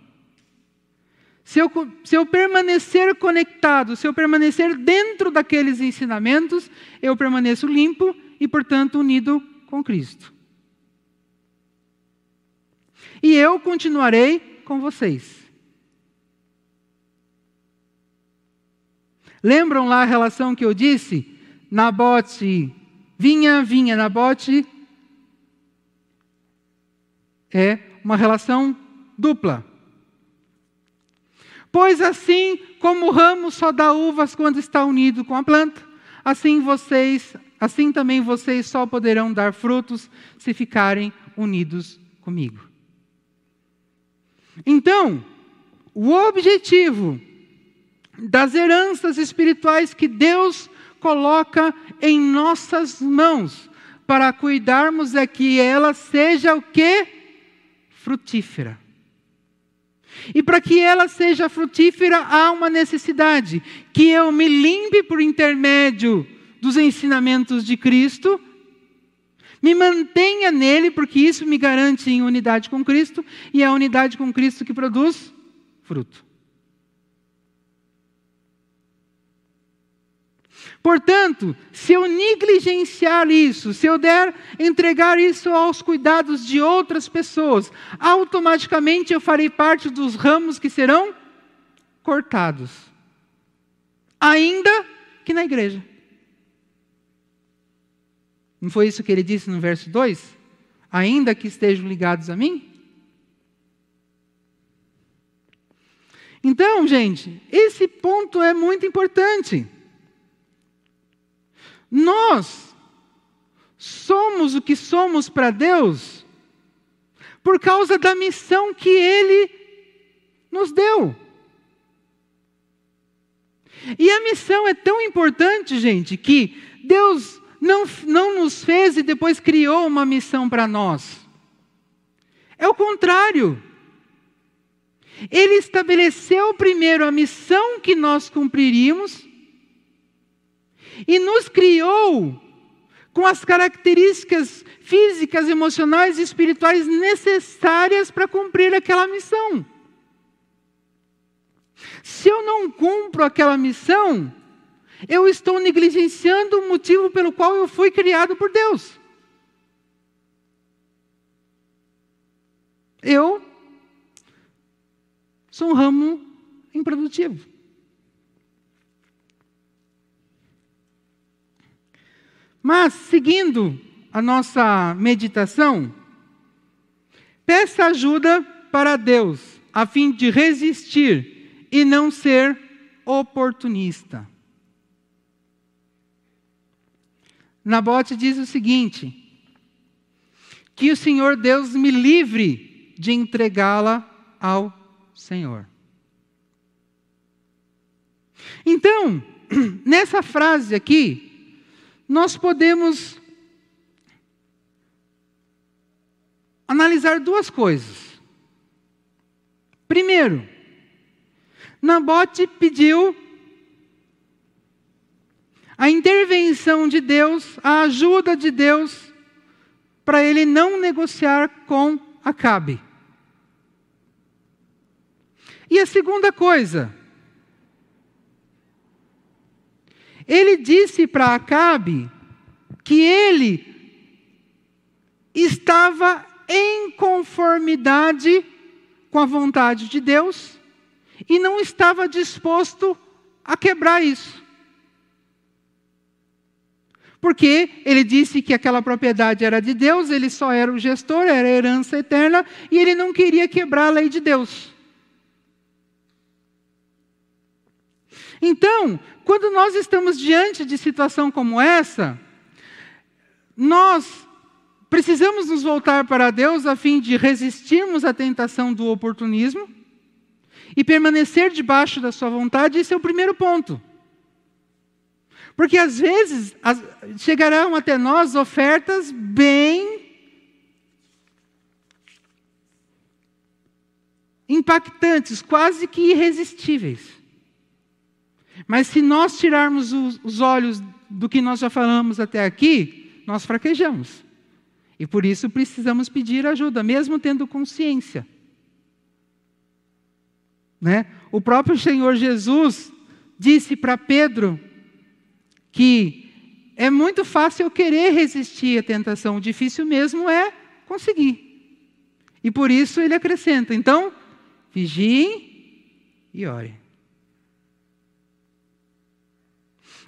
Se eu, se eu permanecer conectado, se eu permanecer dentro daqueles ensinamentos, eu permaneço limpo e, portanto, unido com Cristo. E eu continuarei com vocês. Lembram lá a relação que eu disse? Nabote, vinha, vinha, Nabote. É uma relação dupla. Pois assim como o ramo só dá uvas quando está unido com a planta, assim vocês, assim também vocês só poderão dar frutos se ficarem unidos comigo. Então, o objetivo das heranças espirituais que Deus coloca em nossas mãos para cuidarmos é que ela seja o que? Frutífera. E para que ela seja frutífera, há uma necessidade: que eu me limpe por intermédio dos ensinamentos de Cristo, me mantenha nele, porque isso me garante em unidade com Cristo, e é a unidade com Cristo que produz fruto. Portanto, se eu negligenciar isso, se eu der entregar isso aos cuidados de outras pessoas, automaticamente eu farei parte dos ramos que serão cortados. Ainda que na igreja. Não foi isso que ele disse no verso 2? Ainda que estejam ligados a mim? Então, gente, esse ponto é muito importante. Nós somos o que somos para Deus por causa da missão que Ele nos deu. E a missão é tão importante, gente, que Deus não, não nos fez e depois criou uma missão para nós. É o contrário. Ele estabeleceu primeiro a missão que nós cumpriríamos e nos criou com as características físicas, emocionais e espirituais necessárias para cumprir aquela missão. Se eu não cumpro aquela missão, eu estou negligenciando o motivo pelo qual eu fui criado por Deus. Eu sou um ramo improdutivo. Mas, seguindo a nossa meditação, peça ajuda para Deus, a fim de resistir e não ser oportunista. Nabote diz o seguinte: que o Senhor Deus me livre de entregá-la ao Senhor. Então, nessa frase aqui, nós podemos analisar duas coisas. Primeiro, Nabote pediu a intervenção de Deus, a ajuda de Deus, para ele não negociar com Acabe. E a segunda coisa, Ele disse para Acabe que ele estava em conformidade com a vontade de Deus e não estava disposto a quebrar isso. Porque ele disse que aquela propriedade era de Deus, ele só era o gestor, era herança eterna, e ele não queria quebrar a lei de Deus. Então, quando nós estamos diante de situação como essa, nós precisamos nos voltar para Deus a fim de resistirmos à tentação do oportunismo e permanecer debaixo da Sua vontade, esse é o primeiro ponto. Porque às vezes as, chegarão até nós ofertas bem impactantes, quase que irresistíveis. Mas se nós tirarmos os, os olhos do que nós já falamos até aqui, nós fraquejamos. E por isso precisamos pedir ajuda, mesmo tendo consciência. Né? O próprio Senhor Jesus disse para Pedro que é muito fácil eu querer resistir à tentação, o difícil mesmo é conseguir. E por isso ele acrescenta: então, vigiem e orem.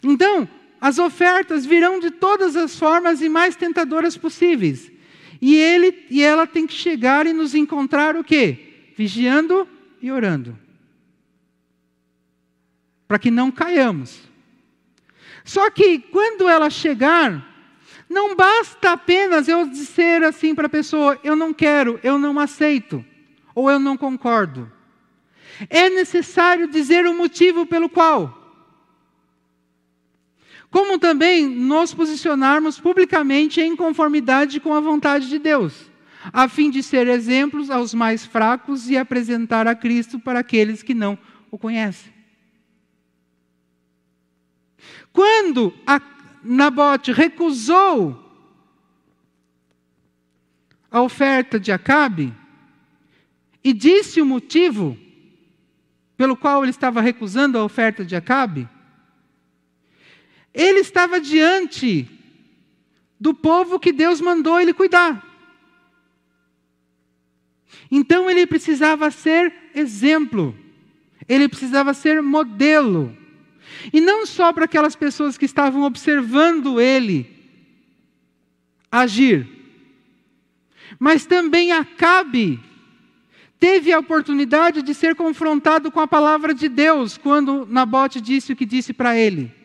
Então, as ofertas virão de todas as formas e mais tentadoras possíveis. E ele e ela tem que chegar e nos encontrar o quê? Vigiando e orando. Para que não caiamos. Só que quando ela chegar, não basta apenas eu dizer assim para a pessoa: eu não quero, eu não aceito, ou eu não concordo. é necessário dizer o motivo pelo qual. Como também nos posicionarmos publicamente em conformidade com a vontade de Deus, a fim de ser exemplos aos mais fracos e apresentar a Cristo para aqueles que não o conhecem. Quando Nabote recusou a oferta de Acabe e disse o motivo pelo qual ele estava recusando a oferta de Acabe, ele estava diante do povo que Deus mandou ele cuidar. Então ele precisava ser exemplo, ele precisava ser modelo. E não só para aquelas pessoas que estavam observando ele agir, mas também Acabe teve a oportunidade de ser confrontado com a palavra de Deus quando Nabote disse o que disse para ele.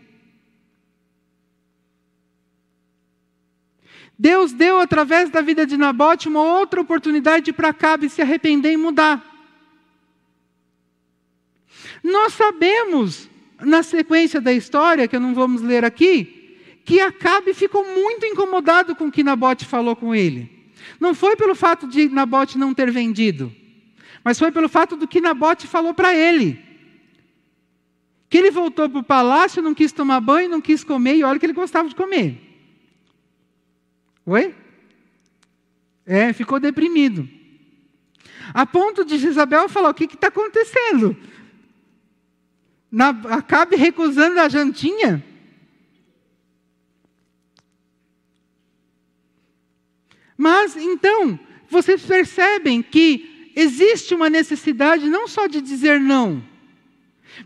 Deus deu através da vida de Nabote uma outra oportunidade para Acabe se arrepender e mudar. Nós sabemos, na sequência da história, que não vamos ler aqui, que Acabe ficou muito incomodado com o que Nabote falou com ele. Não foi pelo fato de Nabote não ter vendido mas foi pelo fato do que Nabote falou para ele. Que ele voltou para o palácio, não quis tomar banho, não quis comer, e olha que ele gostava de comer. Oi? É, ficou deprimido. A ponto de Isabel falar: o que está acontecendo? Na, acabe recusando a jantinha? Mas então, vocês percebem que existe uma necessidade não só de dizer não,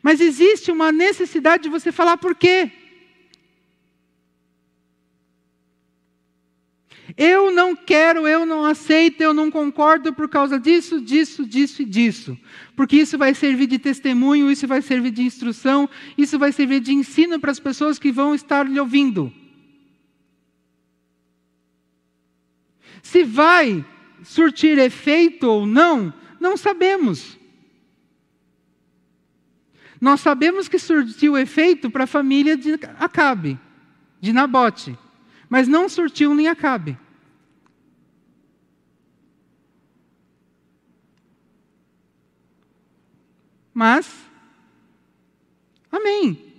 mas existe uma necessidade de você falar por quê. Eu não quero, eu não aceito, eu não concordo por causa disso, disso, disso e disso. Porque isso vai servir de testemunho, isso vai servir de instrução, isso vai servir de ensino para as pessoas que vão estar lhe ouvindo. Se vai surtir efeito ou não, não sabemos. Nós sabemos que surtiu efeito para a família de Acabe, de Nabote, mas não surtiu nem Acabe. Mas, amém.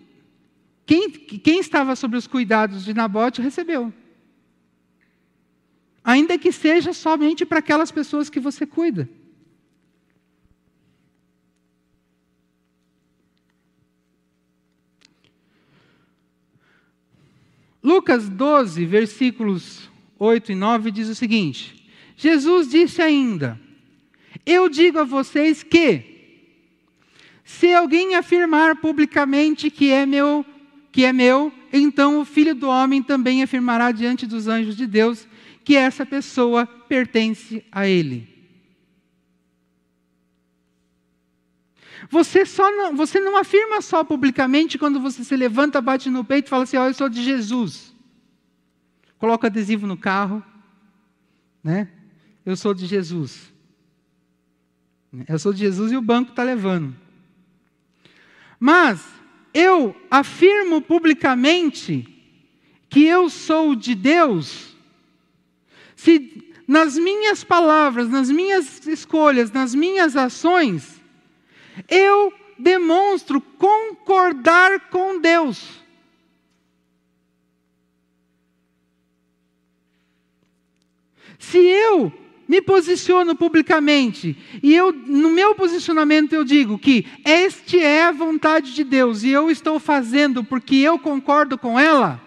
Quem, quem estava sob os cuidados de Nabote recebeu. Ainda que seja somente para aquelas pessoas que você cuida. Lucas 12, versículos 8 e 9 diz o seguinte: Jesus disse ainda: Eu digo a vocês que, se alguém afirmar publicamente que é meu, que é meu, então o Filho do homem também afirmará diante dos anjos de Deus que essa pessoa pertence a ele. Você, só não, você não afirma só publicamente quando você se levanta, bate no peito e fala assim: oh, eu sou de Jesus. Coloca adesivo no carro, né? Eu sou de Jesus. Eu sou de Jesus e o banco está levando. Mas eu afirmo publicamente que eu sou de Deus se nas minhas palavras, nas minhas escolhas, nas minhas ações, eu demonstro concordar com Deus. Se eu me posiciono publicamente e eu no meu posicionamento eu digo que este é a vontade de Deus e eu estou fazendo porque eu concordo com ela,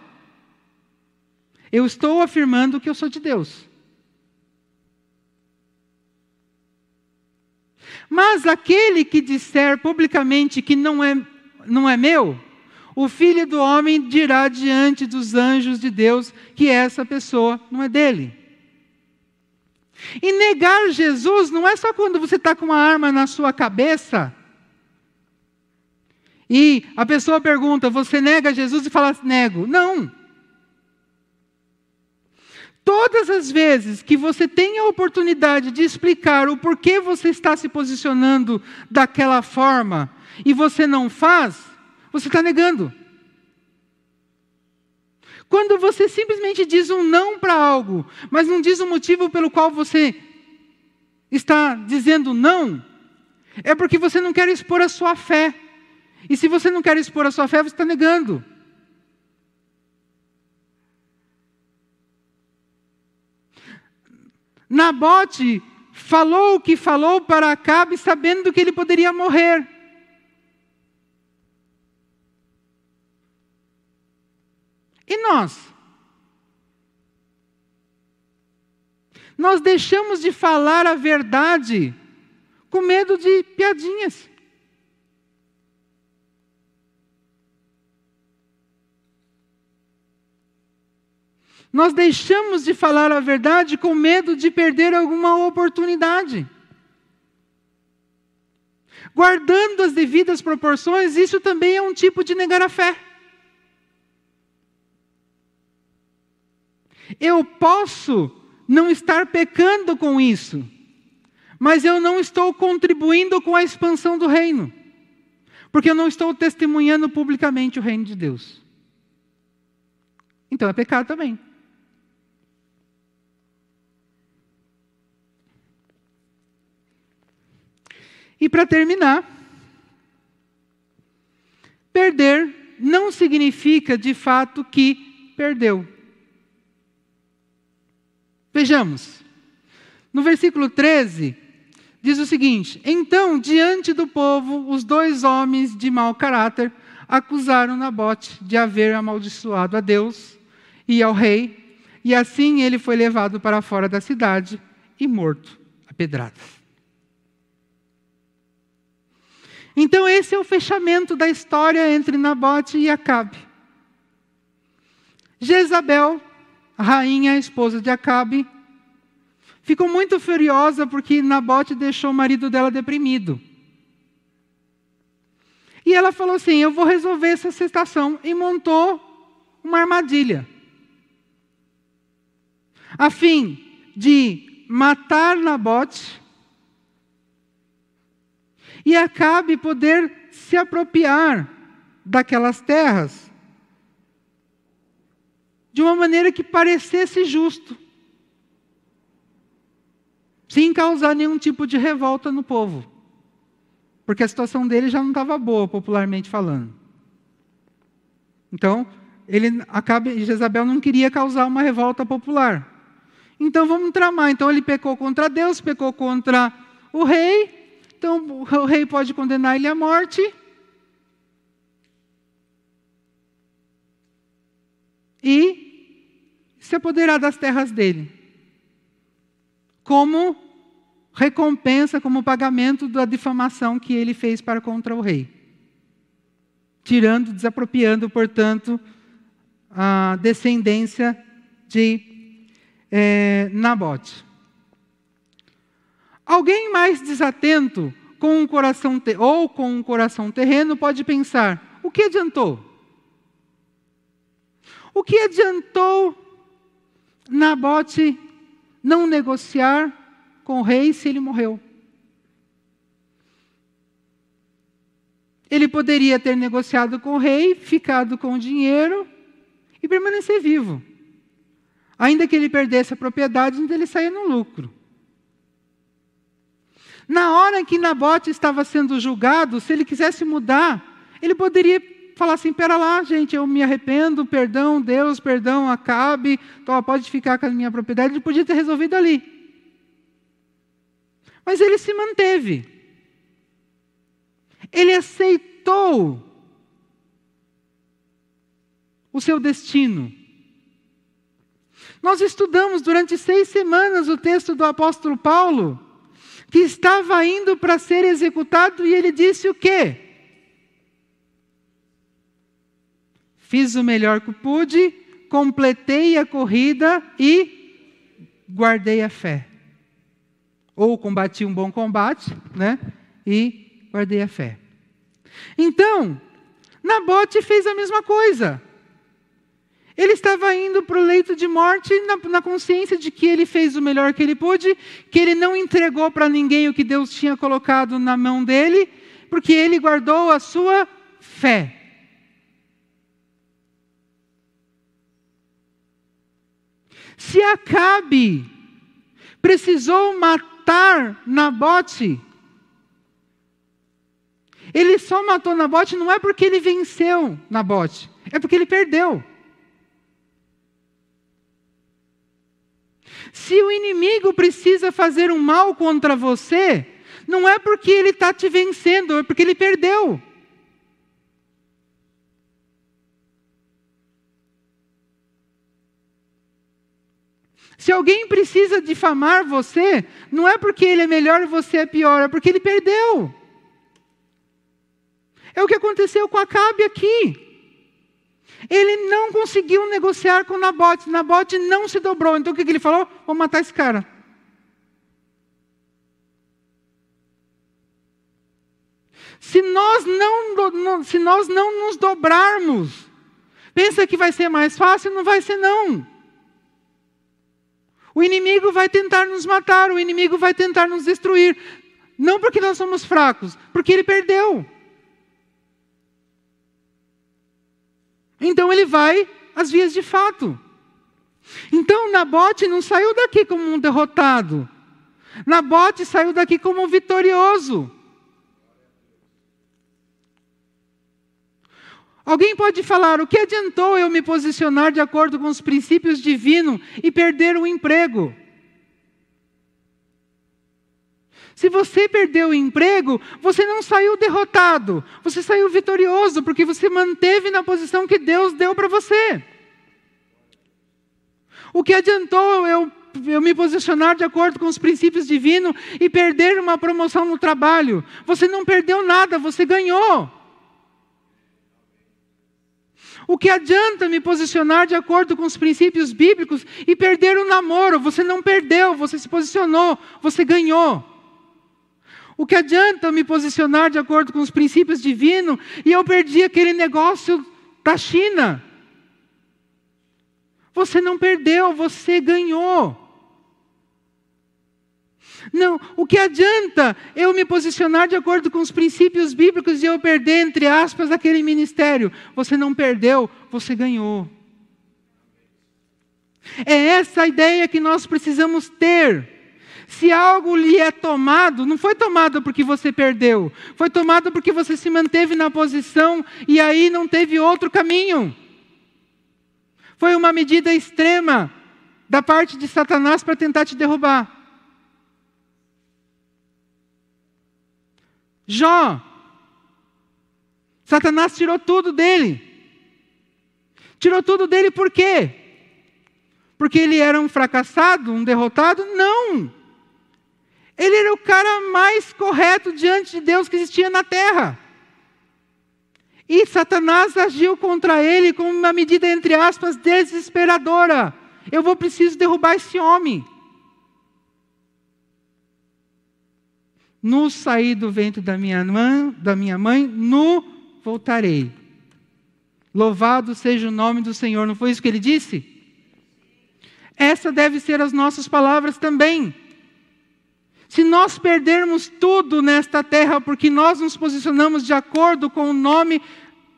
eu estou afirmando que eu sou de Deus. Mas aquele que disser publicamente que não é, não é meu, o filho do homem dirá diante dos anjos de Deus que essa pessoa não é dele. E negar Jesus não é só quando você está com uma arma na sua cabeça. E a pessoa pergunta: Você nega Jesus? E fala: Nego. Não. Todas as vezes que você tem a oportunidade de explicar o porquê você está se posicionando daquela forma e você não faz, você está negando. Quando você simplesmente diz um não para algo, mas não diz o motivo pelo qual você está dizendo não, é porque você não quer expor a sua fé. E se você não quer expor a sua fé, você está negando. Nabote falou o que falou para Acabe sabendo que ele poderia morrer. E nós? Nós deixamos de falar a verdade com medo de piadinhas. Nós deixamos de falar a verdade com medo de perder alguma oportunidade. Guardando as devidas proporções, isso também é um tipo de negar a fé. Eu posso não estar pecando com isso, mas eu não estou contribuindo com a expansão do reino, porque eu não estou testemunhando publicamente o reino de Deus. Então é pecado também. E para terminar, perder não significa de fato que perdeu. Vejamos. No versículo 13, diz o seguinte: Então, diante do povo, os dois homens de mau caráter acusaram Nabote de haver amaldiçoado a Deus e ao rei, e assim ele foi levado para fora da cidade e morto a pedradas. Então, esse é o fechamento da história entre Nabote e Acabe. Jezabel, a rainha, a esposa de Acabe, ficou muito furiosa porque Nabote deixou o marido dela deprimido. E ela falou assim: Eu vou resolver essa situação. E montou uma armadilha. A fim de matar Nabote e Acabe poder se apropriar daquelas terras de uma maneira que parecesse justo, sem causar nenhum tipo de revolta no povo, porque a situação dele já não estava boa, popularmente falando. Então, ele Acabe, Jezabel não queria causar uma revolta popular. Então vamos tramar. Então ele pecou contra Deus, pecou contra o rei, então o rei pode condenar ele à morte. E se apoderar das terras dele. Como recompensa, como pagamento da difamação que ele fez para contra o rei. Tirando, desapropriando, portanto, a descendência de é, Nabote. Alguém mais desatento com um coração ou com um coração terreno pode pensar: o que adiantou? O que adiantou Nabote não negociar com o rei se ele morreu? Ele poderia ter negociado com o rei, ficado com o dinheiro e permanecer vivo. Ainda que ele perdesse a propriedade, ele saía no lucro. Na hora que Nabote estava sendo julgado, se ele quisesse mudar, ele poderia falar assim: pera lá, gente, eu me arrependo, perdão, Deus, perdão, acabe, então, pode ficar com a minha propriedade. Ele podia ter resolvido ali. Mas ele se manteve. Ele aceitou o seu destino. Nós estudamos durante seis semanas o texto do apóstolo Paulo que estava indo para ser executado e ele disse o quê? Fiz o melhor que pude, completei a corrida e guardei a fé. Ou combati um bom combate, né? E guardei a fé. Então, Nabote fez a mesma coisa. Ele estava indo para o leito de morte na, na, consciência de que ele fez o melhor que ele pôde, que ele não entregou para ninguém o que Deus tinha colocado na mão dele, porque ele guardou a sua fé. Se Acabe precisou matar Nabote, ele só matou Nabote não é porque ele venceu Nabote, é porque ele perdeu. Se o inimigo precisa fazer um mal contra você, não é porque ele está te vencendo, é porque ele perdeu. Se alguém precisa difamar você, não é porque ele é melhor e você é pior, é porque ele perdeu. É o que aconteceu com Acabe aqui. Ele não conseguiu negociar com Nabote. Nabote não se dobrou. Então o que ele falou? Vou matar esse cara. Se nós não, se nós não nos dobrarmos, pensa que vai ser mais fácil? Não vai ser não. O inimigo vai tentar nos matar, o inimigo vai tentar nos destruir. Não porque nós somos fracos, porque ele perdeu. Então ele vai às vias de fato. Então Nabote não saiu daqui como um derrotado. Nabote saiu daqui como um vitorioso. Alguém pode falar: o que adiantou eu me posicionar de acordo com os princípios divinos e perder o emprego? Se você perdeu o emprego, você não saiu derrotado, você saiu vitorioso, porque você manteve na posição que Deus deu para você. O que adiantou eu, eu me posicionar de acordo com os princípios divinos e perder uma promoção no trabalho? Você não perdeu nada, você ganhou. O que adianta me posicionar de acordo com os princípios bíblicos e perder o namoro? Você não perdeu, você se posicionou, você ganhou. O que adianta me posicionar de acordo com os princípios divinos e eu perdi aquele negócio da China? Você não perdeu, você ganhou. Não, o que adianta eu me posicionar de acordo com os princípios bíblicos e eu perder, entre aspas, aquele ministério? Você não perdeu, você ganhou. É essa a ideia que nós precisamos ter. Se algo lhe é tomado, não foi tomado porque você perdeu, foi tomado porque você se manteve na posição e aí não teve outro caminho. Foi uma medida extrema da parte de Satanás para tentar te derrubar. Jó, Satanás tirou tudo dele. Tirou tudo dele por quê? Porque ele era um fracassado, um derrotado? Não. Ele era o cara mais correto diante de Deus que existia na terra. E Satanás agiu contra ele com uma medida, entre aspas, desesperadora. Eu vou preciso derrubar esse homem. No sair do ventre da minha mãe, da minha mãe, no voltarei. Louvado seja o nome do Senhor. Não foi isso que ele disse? Essa deve ser as nossas palavras também. Se nós perdermos tudo nesta terra porque nós nos posicionamos de acordo com o nome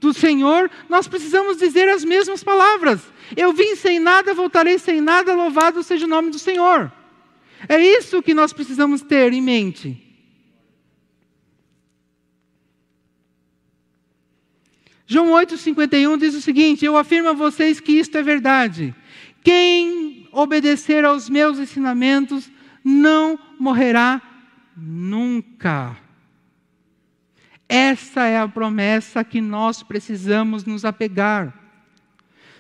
do Senhor, nós precisamos dizer as mesmas palavras. Eu vim sem nada, voltarei sem nada, louvado seja o nome do Senhor. É isso que nós precisamos ter em mente. João 8,51 diz o seguinte: Eu afirmo a vocês que isto é verdade. Quem obedecer aos meus ensinamentos não morrerá nunca. Essa é a promessa que nós precisamos nos apegar.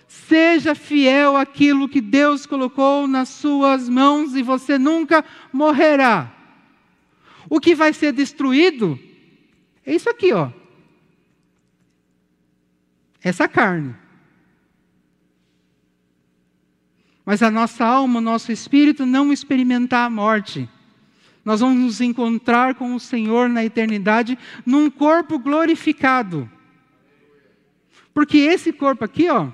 Seja fiel àquilo que Deus colocou nas suas mãos e você nunca morrerá. O que vai ser destruído é isso aqui, ó. Essa carne. mas a nossa alma, o nosso espírito não experimentar a morte. Nós vamos nos encontrar com o Senhor na eternidade num corpo glorificado. Porque esse corpo aqui, ó,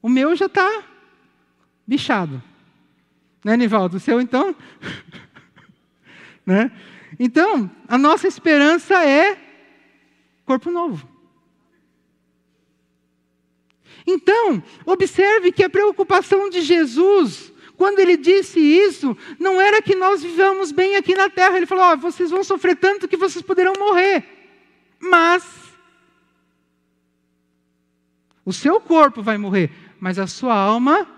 O meu já está bichado. Né, Nivaldo? O seu, então? né? Então, a nossa esperança é corpo novo. Então, observe que a preocupação de Jesus, quando ele disse isso, não era que nós vivamos bem aqui na terra. Ele falou: oh, vocês vão sofrer tanto que vocês poderão morrer. Mas, o seu corpo vai morrer, mas a sua alma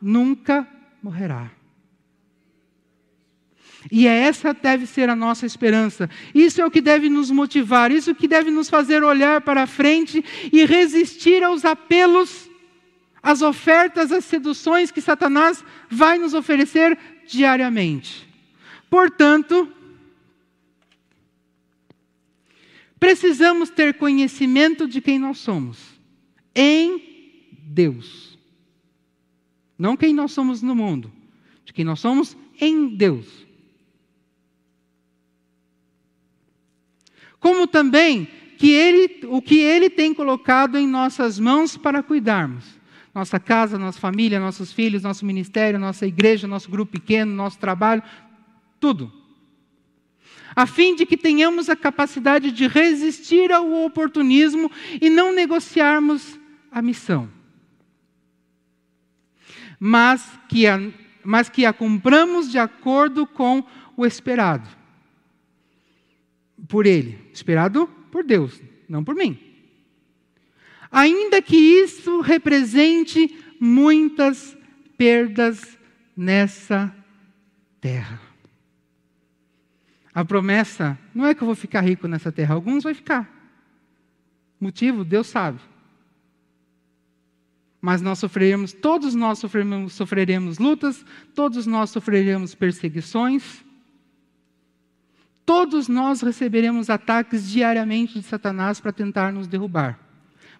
nunca morrerá. E é essa deve ser a nossa esperança. Isso é o que deve nos motivar, isso é o que deve nos fazer olhar para frente e resistir aos apelos, às ofertas, às seduções que Satanás vai nos oferecer diariamente. Portanto, precisamos ter conhecimento de quem nós somos em Deus. Não quem nós somos no mundo, de quem nós somos em Deus. Como também que ele, o que Ele tem colocado em nossas mãos para cuidarmos. Nossa casa, nossa família, nossos filhos, nosso ministério, nossa igreja, nosso grupo pequeno, nosso trabalho, tudo. A fim de que tenhamos a capacidade de resistir ao oportunismo e não negociarmos a missão. Mas que a, mas que a cumpramos de acordo com o esperado por ele, esperado por Deus, não por mim. Ainda que isso represente muitas perdas nessa terra. A promessa não é que eu vou ficar rico nessa terra, alguns vão ficar. Motivo, Deus sabe. Mas nós sofreremos, todos nós sofreremos, sofreremos lutas, todos nós sofreremos perseguições, Todos nós receberemos ataques diariamente de Satanás para tentar nos derrubar.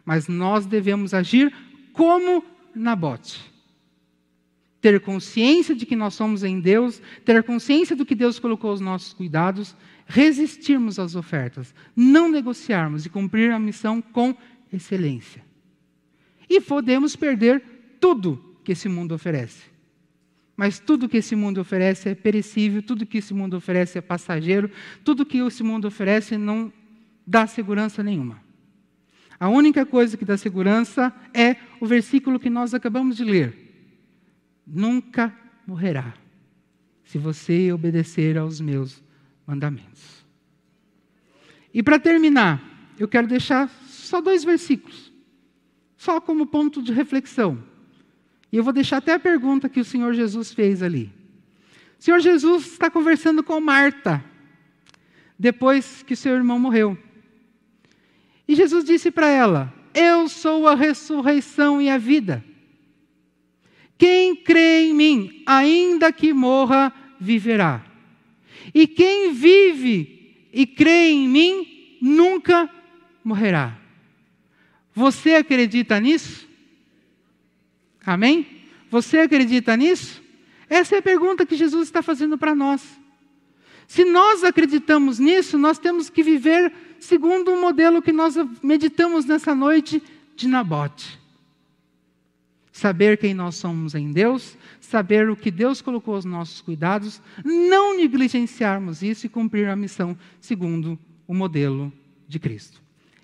Mas nós devemos agir como Nabote. Ter consciência de que nós somos em Deus, ter consciência do que Deus colocou aos nossos cuidados, resistirmos às ofertas, não negociarmos e cumprir a missão com excelência. E podemos perder tudo que esse mundo oferece. Mas tudo que esse mundo oferece é perecível, tudo que esse mundo oferece é passageiro, tudo que esse mundo oferece não dá segurança nenhuma. A única coisa que dá segurança é o versículo que nós acabamos de ler. Nunca morrerá, se você obedecer aos meus mandamentos. E para terminar, eu quero deixar só dois versículos, só como ponto de reflexão. E eu vou deixar até a pergunta que o Senhor Jesus fez ali. O Senhor Jesus está conversando com Marta, depois que seu irmão morreu. E Jesus disse para ela: Eu sou a ressurreição e a vida. Quem crê em mim, ainda que morra, viverá. E quem vive e crê em mim, nunca morrerá. Você acredita nisso? Amém? Você acredita nisso? Essa é a pergunta que Jesus está fazendo para nós. Se nós acreditamos nisso, nós temos que viver segundo o modelo que nós meditamos nessa noite de Nabote. Saber quem nós somos em Deus, saber o que Deus colocou aos nossos cuidados, não negligenciarmos isso e cumprir a missão segundo o modelo de Cristo.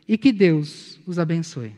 E que Deus os abençoe.